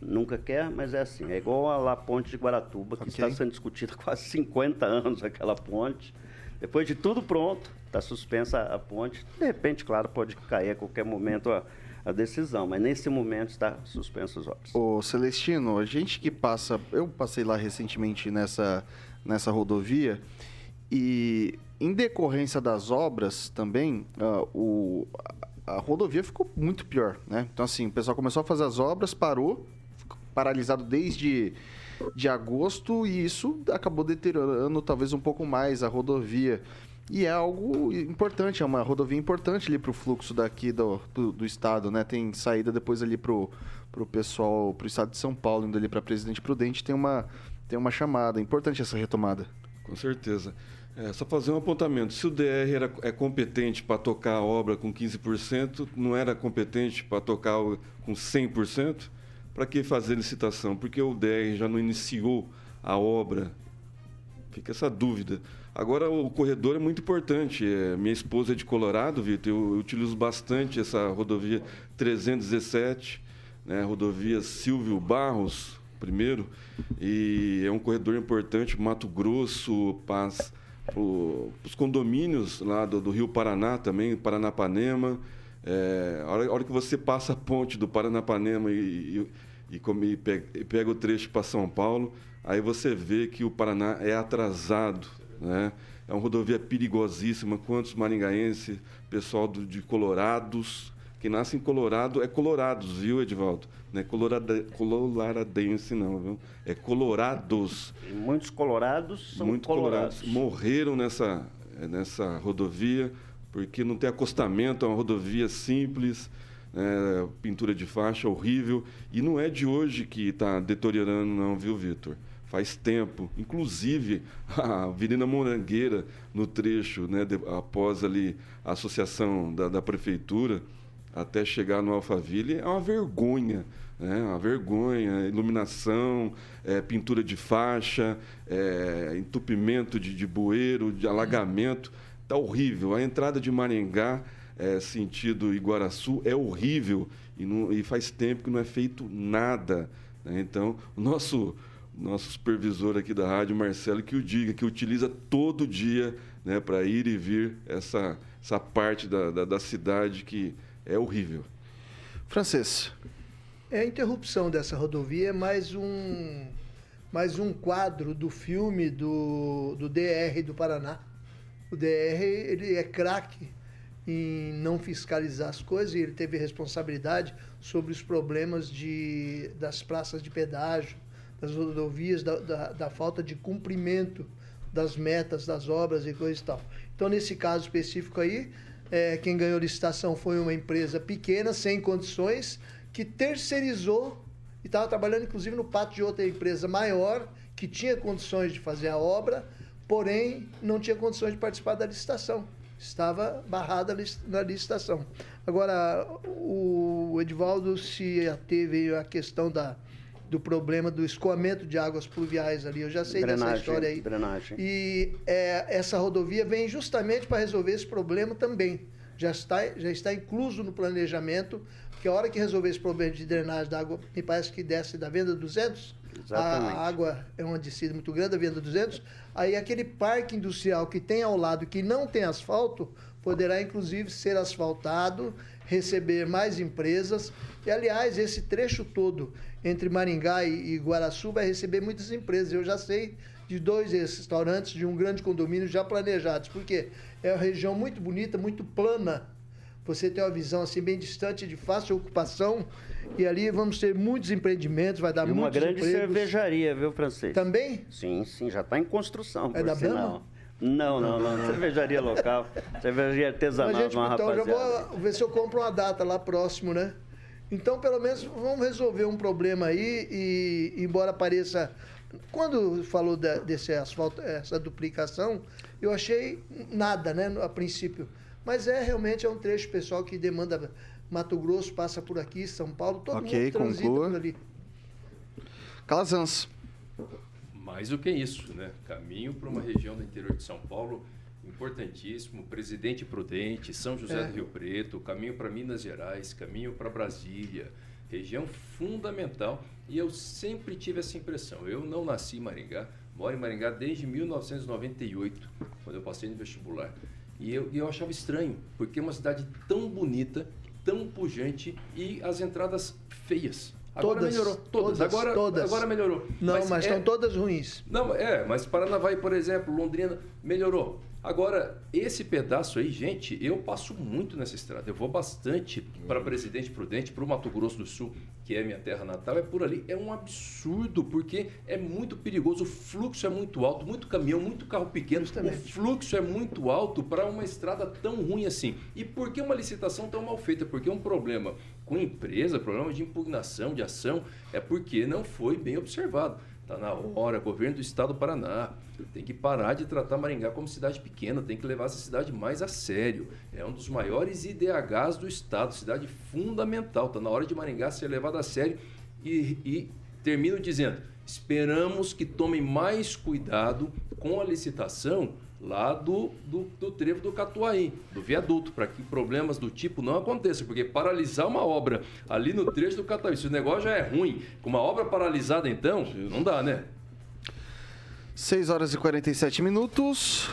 nunca quer, mas é assim. É igual a La Ponte de Guaratuba, que okay. está sendo discutida há [LAUGHS] quase 50 anos, aquela ponte. Depois de tudo pronto, está suspensa a ponte. De repente, claro, pode cair a qualquer momento a, a decisão, mas nesse momento está suspensa as obras. Ô Celestino, a gente que passa, eu passei lá recentemente nessa, nessa rodovia e em decorrência das obras também, uh, o, a rodovia ficou muito pior, né? Então assim, o pessoal começou a fazer as obras, parou, paralisado desde de agosto e isso acabou deteriorando talvez um pouco mais a rodovia. E é algo importante, é uma rodovia importante ali para o fluxo daqui do, do, do, estado, né? Tem saída depois ali para o pessoal, para o estado de São Paulo, indo ali para Presidente Prudente, tem uma, tem uma chamada. Importante essa retomada. Com certeza. É, só fazer um apontamento. Se o DR era, é competente para tocar a obra com 15%, não era competente para tocar com 100%, para que fazer licitação? Porque o DR já não iniciou a obra. Fica essa dúvida. Agora, o corredor é muito importante. É, minha esposa é de Colorado, Vitor. Eu, eu utilizo bastante essa rodovia 317, né, rodovia Silvio Barros, primeiro. E é um corredor importante. Mato Grosso, Paz os condomínios lá do, do, Rio Paraná também, Paranapanema. É, a, hora, a, hora, que você passa a ponte do Paranapanema e, e, e, come, e, pega, e pega o trecho para São Paulo, aí você vê que o Paraná é atrasado. Né? É uma rodovia perigosíssima. Quantos maringaenses, pessoal do, de Colorados, quem nasce em Colorado é Colorados, viu, Edvaldo? Não é colorada, coloradense, não, viu? É Colorados. E muitos colorados são Muitos colorados. colorados. Morreram nessa, nessa rodovia, porque não tem acostamento, é uma rodovia simples, é, pintura de faixa horrível. E não é de hoje que está deteriorando, não, viu, Vitor? Faz tempo. Inclusive, [LAUGHS] a Avenida Morangueira, no trecho, né, de, após ali a associação da, da prefeitura até chegar no Alphaville é uma vergonha. Né? Uma vergonha, iluminação, é, pintura de faixa, é, entupimento de, de bueiro, de alagamento. Está horrível. A entrada de Maringá, é, sentido Iguaraçu, é horrível e, não, e, faz tempo que não é feito nada. Né? Então, o nosso, nosso supervisor aqui da rádio, Marcelo, que o diga, que utiliza todo dia né, para ir e vir essa, essa parte da, da, da cidade que é horrível. Francês. É a interrupção dessa rodovia é mais um, mais um quadro do filme do, do DR do Paraná. O DR ele é craque em não fiscalizar as coisas e ele teve responsabilidade sobre os problemas de, das praças de pedágio, das rodovias, da, da, da falta de cumprimento das metas das obras e coisa e tal. Então, nesse caso específico aí, é, quem ganhou licitação foi uma empresa pequena, sem condições, que terceirizou e estava trabalhando inclusive no pátio de outra empresa maior, que tinha condições de fazer a obra, porém não tinha condições de participar da licitação. Estava barrada na licitação. Agora, o Edvaldo se ateve à questão da, do problema do escoamento de águas pluviais ali. Eu já sei drenagem, dessa história aí. Drenagem. E é, essa rodovia vem justamente para resolver esse problema também. Já está, já está incluso no planejamento, que a hora que resolver esse problema de drenagem da água, me parece que desce da venda 200, Exatamente. a água é uma descida muito grande, a venda 200, aí aquele parque industrial que tem ao lado, que não tem asfalto, poderá inclusive ser asfaltado, receber mais empresas. E, aliás, esse trecho todo entre Maringá e, Guaraçu vai receber muitas empresas. Eu já sei de dois restaurantes de um grande condomínio já planejados, porque é uma região muito bonita, muito plana. Você tem uma visão assim bem distante, de fácil ocupação, e ali vamos ter muitos empreendimentos, vai dar e muitos uma grande empregos. cervejaria, viu, francês? Também? Sim, sim, já está em construção, é da sinal. Não, não, não. [LAUGHS] Cervejaria local, cervejaria artesanal, Mas, gente, uma então, rapaziada. já vou ver se eu compro uma data lá próximo, né? Então, pelo menos, vamos resolver um problema aí e, embora pareça... Quando falou da, desse asfalto, essa duplicação, eu achei nada, né, a princípio. Mas é realmente é um trecho pessoal que demanda Mato Grosso passa por aqui, São Paulo, todo Ok, mundo transita conclua. por ali. Calazans. Mais do que isso, né? Caminho para uma região do interior de São Paulo importantíssimo, Presidente Prudente, São José É. do Rio Preto, caminho para Minas Gerais, caminho para Brasília, região fundamental. E eu sempre tive essa impressão. Eu não nasci em Maringá, moro em Maringá desde 1998, quando eu passei no vestibular. E eu, eu achava estranho, porque é uma cidade tão bonita, tão pujante e as entradas feias. Agora Todas, melhorou. Todas. todas, agora, todas. agora melhorou. Não, mas, é- estão todas ruins. não, é, mas Paranavaí, por exemplo, Londrina, melhorou. Agora, esse pedaço aí, gente, eu passo muito nessa estrada. Eu vou bastante para Presidente Prudente, para o Mato Grosso do Sul, que é minha terra natal, é por ali. É um absurdo, porque é muito perigoso, o fluxo é muito alto, muito caminhão, muito carro pequeno. O fluxo é muito alto para uma estrada tão ruim assim. E por que uma licitação tão mal feita? Porque um problema com empresa, problema de impugnação, de ação, é porque não foi bem observado. Está na hora, governo do estado do Paraná tem que parar de tratar Maringá como cidade pequena, tem que levar essa cidade mais a sério. É um dos maiores IDHs do estado, cidade fundamental. Está na hora de Maringá ser levada a sério e, e termino dizendo: esperamos que tomem mais cuidado com a licitação lá do, do, do trevo do Catuaí, do viaduto, para que problemas do tipo não aconteçam, porque paralisar uma obra ali no trecho do Catuaí, se o negócio já é ruim, com uma obra paralisada então, não dá, né? 6 horas e 47 minutos.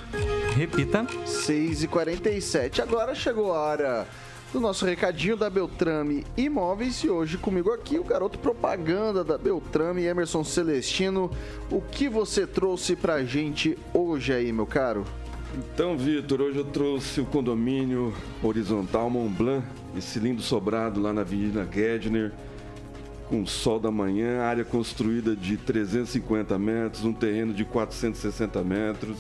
Repita. 6 e 47. Agora chegou a hora do nosso recadinho da Beltrame Imóveis e hoje comigo aqui o garoto propaganda da Beltrame, Emerson Celestino. O que você trouxe pra gente hoje aí, meu caro? Então, Vitor, hoje eu trouxe o condomínio horizontal Mont Blanc, esse lindo sobrado lá na Avenida Gedner, com sol da manhã, área construída de 350 metros, um terreno de 460 metros.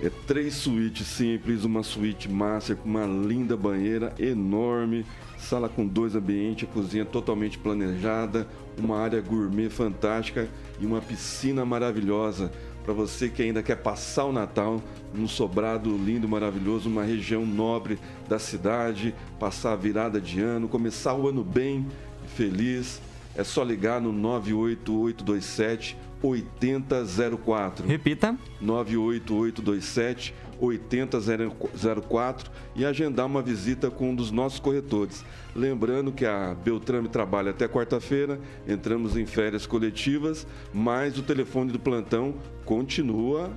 É três suítes simples, uma suíte master com uma linda banheira enorme, sala com dois ambientes, cozinha totalmente planejada, uma área gourmet fantástica e uma piscina maravilhosa para você que ainda quer passar o Natal num sobrado lindo, maravilhoso, uma região nobre da cidade, passar a virada de ano, começar o ano bem, feliz. É só ligar no 98827 8004. Repita. 98827 8004 e agendar uma visita com um dos nossos corretores. Lembrando que a Beltrame trabalha até quarta-feira, entramos em férias coletivas, mas o telefone do plantão continua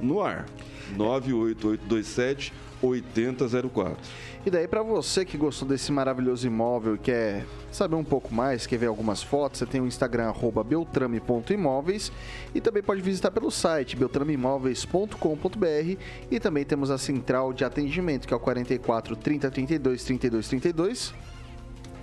no ar. 98827 8004. E daí, pra você que gostou desse maravilhoso imóvel e quer saber um pouco mais, quer ver algumas fotos, você tem o Instagram arroba beltrame.imóveis e também pode visitar pelo site beltrameimóveis.com.br e também temos a central de atendimento, que é o 44 30 32 32 32.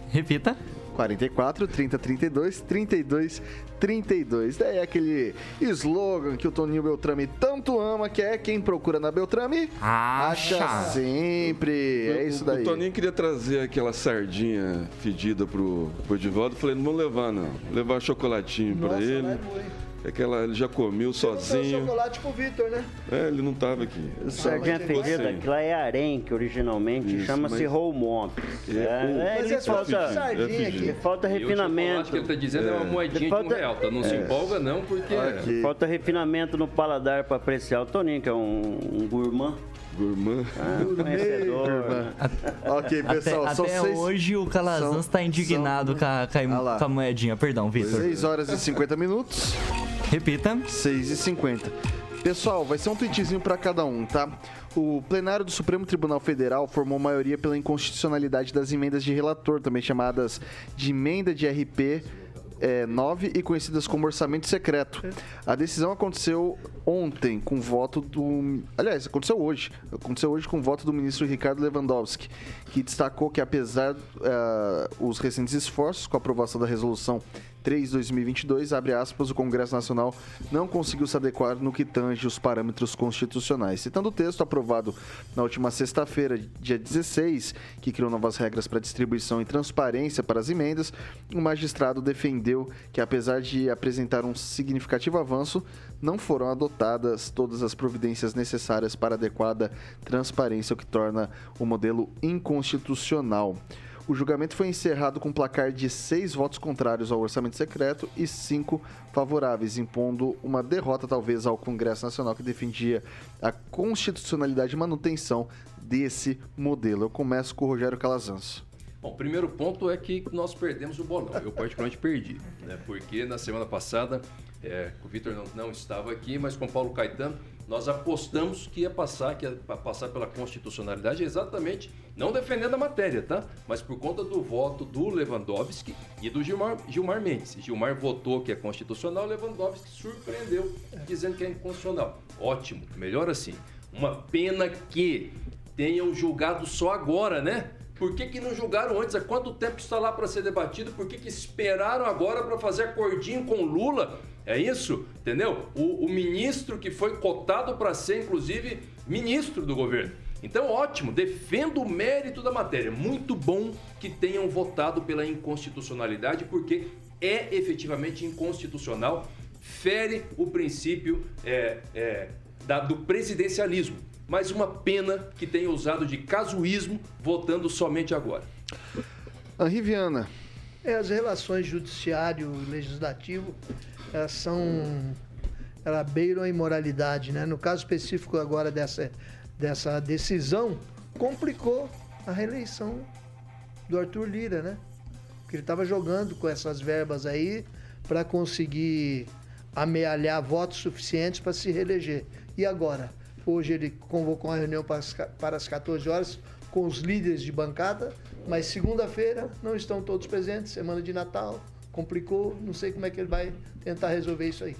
Repita. 44 30 32 32 32. Daí é aquele slogan que o Toninho Beltrame tanto ama, que é quem procura na Beltrame Acha. sempre. É isso daí. O Toninho queria trazer aquela sardinha fedida pro, pro Edivaldo. Falei, não vamos levar, não. Levar chocolatinho pra Nossa, ele. lá é hein? Aquela, ele já comeu Você não sozinho. chocolate pro Vitor, né? É, ele não tava aqui. Sardinha mas- fedida, Sim. aquilo é arenque originalmente, Isso, chama-se mas- Roumont. É, É, Mas ele é falta, sardinha é aqui. falta E o chocolate refinamento. que ele está dizendo é, uma moedinha Falta- de um real, tá? Não se empolga não, porque... Aqui. Falta refinamento no paladar para apreciar o Toninho, que é um, um gourmand, Gourmand. ah, conhecedor. né? Ok, pessoal, até são até seis, hoje o Calazans são- está indignado com, a, com, a, Ah com a moedinha. Perdão, Vitor. 6 horas e 50 minutos. Repita. 6 e 50. Pessoal, vai ser um tweetzinho pra cada um, tá? O plenário do Supremo Tribunal Federal formou maioria pela inconstitucionalidade das emendas de relator, também chamadas de emenda de RP é, 9 e conhecidas como orçamento secreto. A decisão aconteceu ontem com voto do. Aliás, aconteceu hoje. Aconteceu hoje com voto do ministro Ricardo Lewandowski, que destacou que, apesar eh, os recentes esforços com a aprovação da resolução 3-2022, abre aspas, o Congresso Nacional não conseguiu se adequar no que tange os parâmetros constitucionais. Citando o texto aprovado na última sexta-feira, dia 16, que criou novas regras para distribuição e transparência para as emendas, o magistrado defendeu que, apesar de apresentar um significativo avanço, não foram adotadas todas as providências necessárias para adequada transparência, o que torna o modelo inconstitucional. O julgamento foi encerrado com um placar de seis votos contrários ao orçamento secreto e cinco favoráveis, impondo uma derrota talvez ao Congresso Nacional que defendia a constitucionalidade e manutenção desse modelo. Eu começo com o Rogério Calazans. Bom, o primeiro ponto é que nós perdemos o bolão. Eu particularmente perdi, né? Porque na semana passada é, o Vitor não, não, estava aqui, mas com Paulo Caetano nós apostamos que ia passar, que ia passar pela constitucionalidade exatamente, não defendendo a matéria, tá? Mas por conta do voto do Lewandowski e do Gilmar, Gilmar Mendes. Gilmar votou que é constitucional, Lewandowski surpreendeu dizendo que é inconstitucional. Ótimo, melhor assim. Uma pena que tenham julgado só agora, né? Por que, que não julgaram antes? Há quanto tempo está lá para ser debatido? Por que, que esperaram agora para fazer acordinho com Lula? É isso? Entendeu? O, o ministro que foi cotado para ser, inclusive, ministro do governo. Então, ótimo, defendo o mérito da matéria. Muito bom que tenham votado pela inconstitucionalidade, porque é efetivamente inconstitucional, fere o princípio é, é, da, do presidencialismo. Mas uma pena que tenha usado de casuísmo, votando somente agora. Henri Viana. É, as relações judiciário e legislativo elas são. Elas beiram a imoralidade, né? No caso específico agora dessa, dessa decisão, complicou a reeleição do Arthur Lira, né? Porque ele estava jogando com essas verbas aí para conseguir amealhar votos suficientes para se reeleger. E agora? Hoje ele convocou uma reunião para as, para as 14 horas com os líderes de bancada, mas segunda-feira não estão todos presentes, semana de Natal, complicou, não sei como é que ele vai tentar resolver isso aí.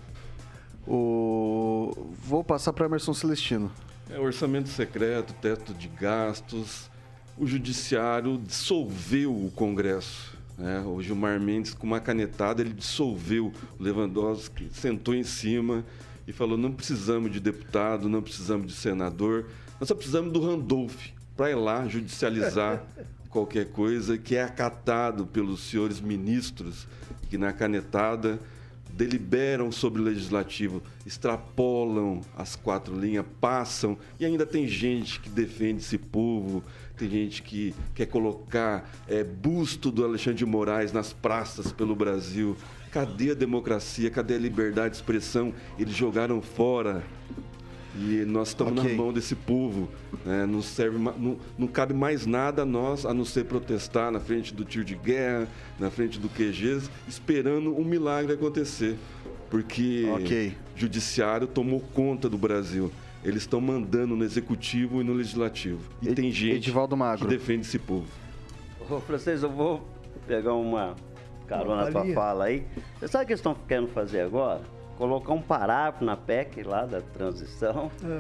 O... Vou passar para Emerson Celestino. É, orçamento secreto, teto de gastos, o judiciário dissolveu o Congresso. Né? O Gilmar Mendes, com uma canetada, ele dissolveu. O Lewandowski sentou em cima e falou: não precisamos de deputado, não precisamos de senador, nós só precisamos do Randolph para ir lá judicializar [LAUGHS] qualquer coisa que é acatado pelos senhores ministros que na canetada deliberam sobre o legislativo, extrapolam as quatro linhas, passam e ainda tem gente que defende esse povo, tem gente que quer colocar é, busto do Alexandre de Moraes nas praças pelo Brasil. Cadê a democracia? Cadê a liberdade de expressão? Eles jogaram fora e nós estamos okay. na mão desse povo. Né? Não, serve, não, não cabe mais nada a nós a não ser protestar na frente do tiro de guerra, na frente do QGs, esperando um milagre acontecer. Porque okay. o judiciário tomou conta do Brasil. Eles estão mandando no executivo e no legislativo. E Ed, tem gente que defende esse povo. Ô, francês, eu vou pegar uma carona na tua fala aí. Você sabe o que eles estão querendo fazer agora? colocar um parágrafo na PEC lá da transição é.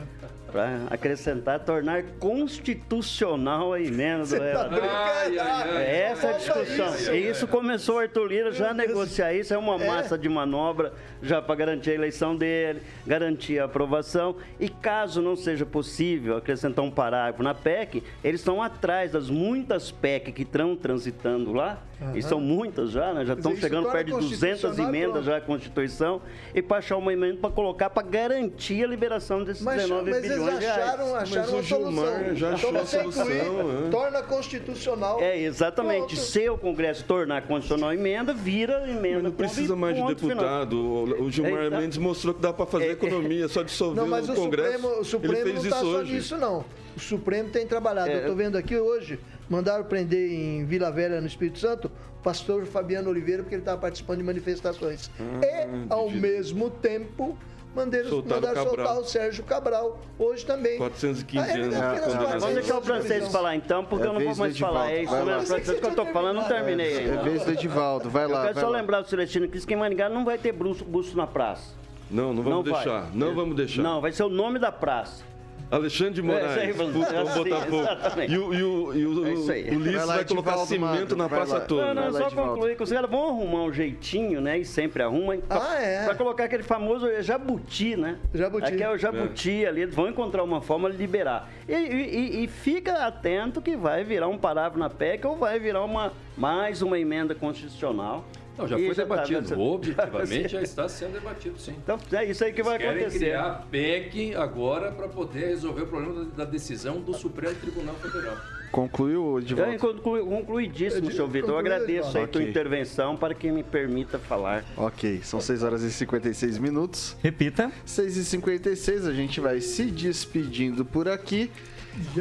para acrescentar, tornar constitucional a emenda do tá ai, ai, é Essa é a discussão. Isso, e isso começou o Arthur Lira já a negociar isso, é uma é. massa de manobra já para garantir a eleição dele, garantir a aprovação. E caso não seja possível acrescentar um parágrafo na PEC, eles estão atrás das muitas PEC que estão transitando lá, uhum. e são muitas já, né? já estão chegando perto de 200 emendas já à Constituição, e para achar uma emenda para colocar para garantir a liberação desses mas, 19 mas bilhões eles acharam, reais. acharam mas o Gilmar já achou a solução. É. Torna constitucional. É, exatamente. Pronto. Se o Congresso tornar constitucional a emenda, vira emenda. Mas não precisa mais de deputado. Final. O Gilmar Eita. Mendes mostrou que dá para fazer é, economia, só dissolver não, mas o, o Congresso. Supremo, o Supremo Ele fez não está só hoje. nisso, não. O Supremo tem trabalhado. É, Eu estou vendo aqui hoje, mandaram prender em Vila Velha, no Espírito Santo, o pastor Fabiano Oliveira, porque ele estava participando de manifestações. Ah, e, ao mesmo tempo, mandaram, mandaram soltar o Sérgio Cabral, hoje também. 415 ah, anos. É, Vamos deixar o francês falar então, porque é eu não vou mais falar. É isso mesmo, francês que eu estou falando, não terminei ainda. É vez do Edivaldo, vai lá. Eu quero só lá. lembrar o Celestino que em Maringá não vai ter busto, busto na praça. Não, não vamos não deixar. Vai. Não vamos deixar. Não, vai ser o nome da praça. Alexandre de Moraes, é, puto, assim, Botafogo. E o, e o, e o, é o Ulisses vai, vai colocar cimento na praça toda. Não, não, só concluir que os caras vão arrumar um jeitinho, né? E sempre arrumam. Pra, ah, é? Pra colocar aquele famoso jabuti, né? Jabuti. Aqui é o jabuti é. ali, eles vão encontrar uma forma de liberar. E, e, e, fica atento que vai virar um parágrafo na PEC ou vai virar uma, mais uma emenda constitucional Não, já E foi já tá debatido. nessa- Objetivamente [LAUGHS] já está sendo debatido, sim. Então é isso aí que vai querem acontecer. criar PEC agora para poder resolver o problema da decisão do Supremo Tribunal Federal. Concluiu, Edivaldo? conclu- concluidíssimo, seu Vitor. Eu agradeço aí Edivaldo. tua intervenção para que me permita falar. Ok, são 6 horas e 56 minutos. Repita. 6 e 56 a gente vai se despedindo por aqui.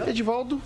Edivaldo,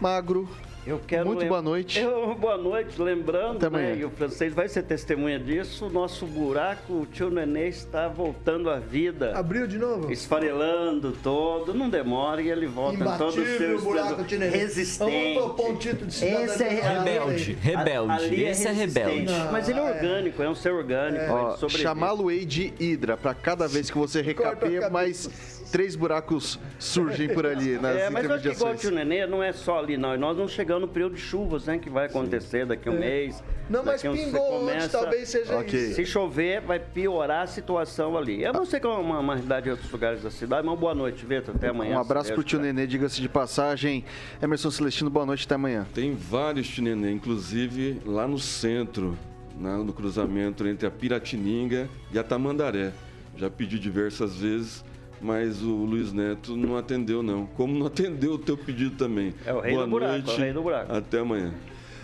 Magro, Eu quero Muito lem- boa noite. Eu- [LAUGHS] boa noite, lembrando, Até né, e o francês vai ser testemunha disso, o nosso buraco, o tio Nenê está voltando à vida. Abriu de novo? Esfarelando todo, não demora e ele volta em todo o seu buraco de Nenê. resistente. Um título de. Esse é Rebelde, A- rebelde. ali Esse é rebelde. Mas ele é Não, é. orgânico, é, um ser orgânico. Ele sobrevive. chamá-lo-ei de Hidra, pra cada vez que você a recapeia, mais três buracos surgem por ali [LAUGHS] nas É, mas eu acho que igual o tio Nenê, não é só ali, não. Nós vamos chegando no período de chuvas, né? Que vai acontecer daqui a um mês. Não, mas uns- pingou começa- talvez seja Ok. isso. Se chover, vai piorar a situação ali. Eu não sei qual é uma, uma realidade em outros lugares da cidade, mas boa noite, Vitor. Até amanhã. Um abraço pro tio. Nenê, diga-se de passagem. Emerson Celestino, boa noite, até amanhã. Tem vários tinenê, inclusive lá no centro, na- no cruzamento entre a Piratininga e a Tamandaré. Já pedi diversas vezes, mas o Luiz Neto não atendeu não. Como não atendeu o teu pedido também. É o rei Boa do buraco, noite, é o rei do buraco. Até amanhã.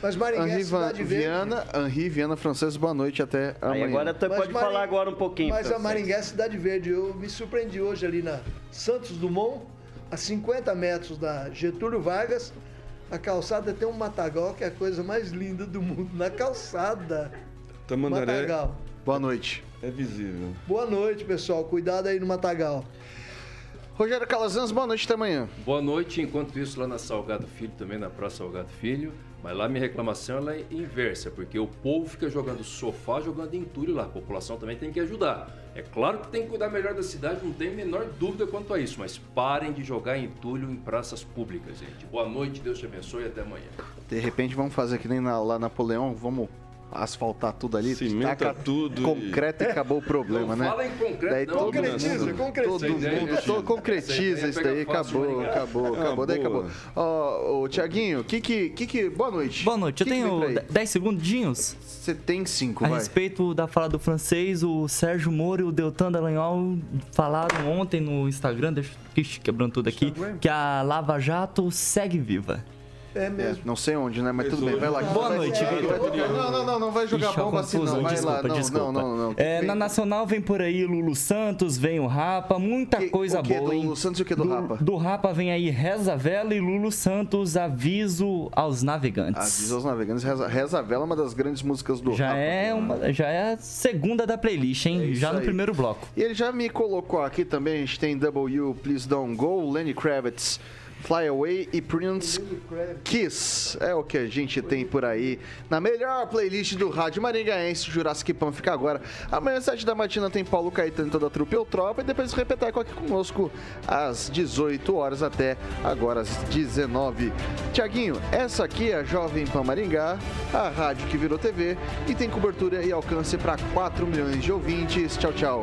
Mas Maringá é Henri cidade verde. Viana, Henri Viana Francês, boa noite, até Aí amanhã. agora tu Mas pode Maring- falar agora um pouquinho. Mas a. Maringá é cidade verde. Eu me surpreendi hoje ali na Santos Dumont, a 50 metros da Getúlio Vargas. A calçada tem um matagal que é a coisa mais linda do mundo. Na calçada. Tamandaré Matagal. Boa noite. é visível. Boa noite, pessoal. Cuidado aí no matagal. Rogério Calazans, boa noite, até amanhã. Boa noite, enquanto isso lá na Salgado Filho, também na Praça Salgado Filho. Mas lá minha reclamação ela é inversa, porque o povo fica jogando sofá, jogando entulho lá. A população também tem que ajudar. É claro que tem que cuidar melhor da cidade, não tem a menor dúvida quanto a isso, mas parem de jogar entulho em praças públicas, gente. Boa noite, Deus te abençoe e até amanhã. De repente vamos fazer que nem na, lá Napoleão, vamos asfaltar tudo ali, Cimenta taca tudo e- concreto e acabou o problema, Não né? fala em concreto, Daí não. todo Concretiza, mundo, concretiza. todo mundo, é- todo concretiza ideia isso daí, fácil acabou, acabou, É acabou, daí boa. acabou. Ó, ô, Tiaguinho, que que, que que, boa noite. Boa noite. Eu Que vem tenho por aí? 10 segundinhos. Você tem cinco, A vai. respeito da fala do francês, o Sérgio Moro e o Deltan Dallagnol falaram ontem no Instagram, deixa quebrando tudo aqui, que a Lava Jato segue viva. É É, mesmo. não sei onde, né? Mas tudo bem, vai lá. Boa Vai- noite, Vitor. Não, não, não, não vai jogar Ixi, bomba assim, não. Vai lá, desculpa, não, desculpa. não, não, não. É, Vem- na Nacional vem por aí Lulu Santos, vem o Rapa, muita Que- coisa o que boa, do? Lulu Santos e o que do Rapa? Do Rapa vem aí Reza Vela e Lulu Santos, aviso aos navegantes. Avisa aos navegantes, Reza, Reza Vela é uma das grandes músicas do Já Rapa. é, uma, já é a segunda da playlist, hein? É já no aí. primeiro bloco. E ele já me colocou aqui também, a gente tem W, Please Don't Go, Lenny Kravitz, Fly Away e Prince Kiss. É o que a gente tem por aí na melhor playlist do rádio maringaense. Jurassic Pan fica agora. Amanhã, às 7 da matina, tem Paulo Caetano toda a trupe ou tropa. E depois Repeteco aqui conosco às 18 horas até agora às 19. Tiaguinho, essa aqui é a Jovem Pan Maringá, a rádio que virou TV e tem cobertura e alcance para 4 milhões de ouvintes. Tchau, tchau.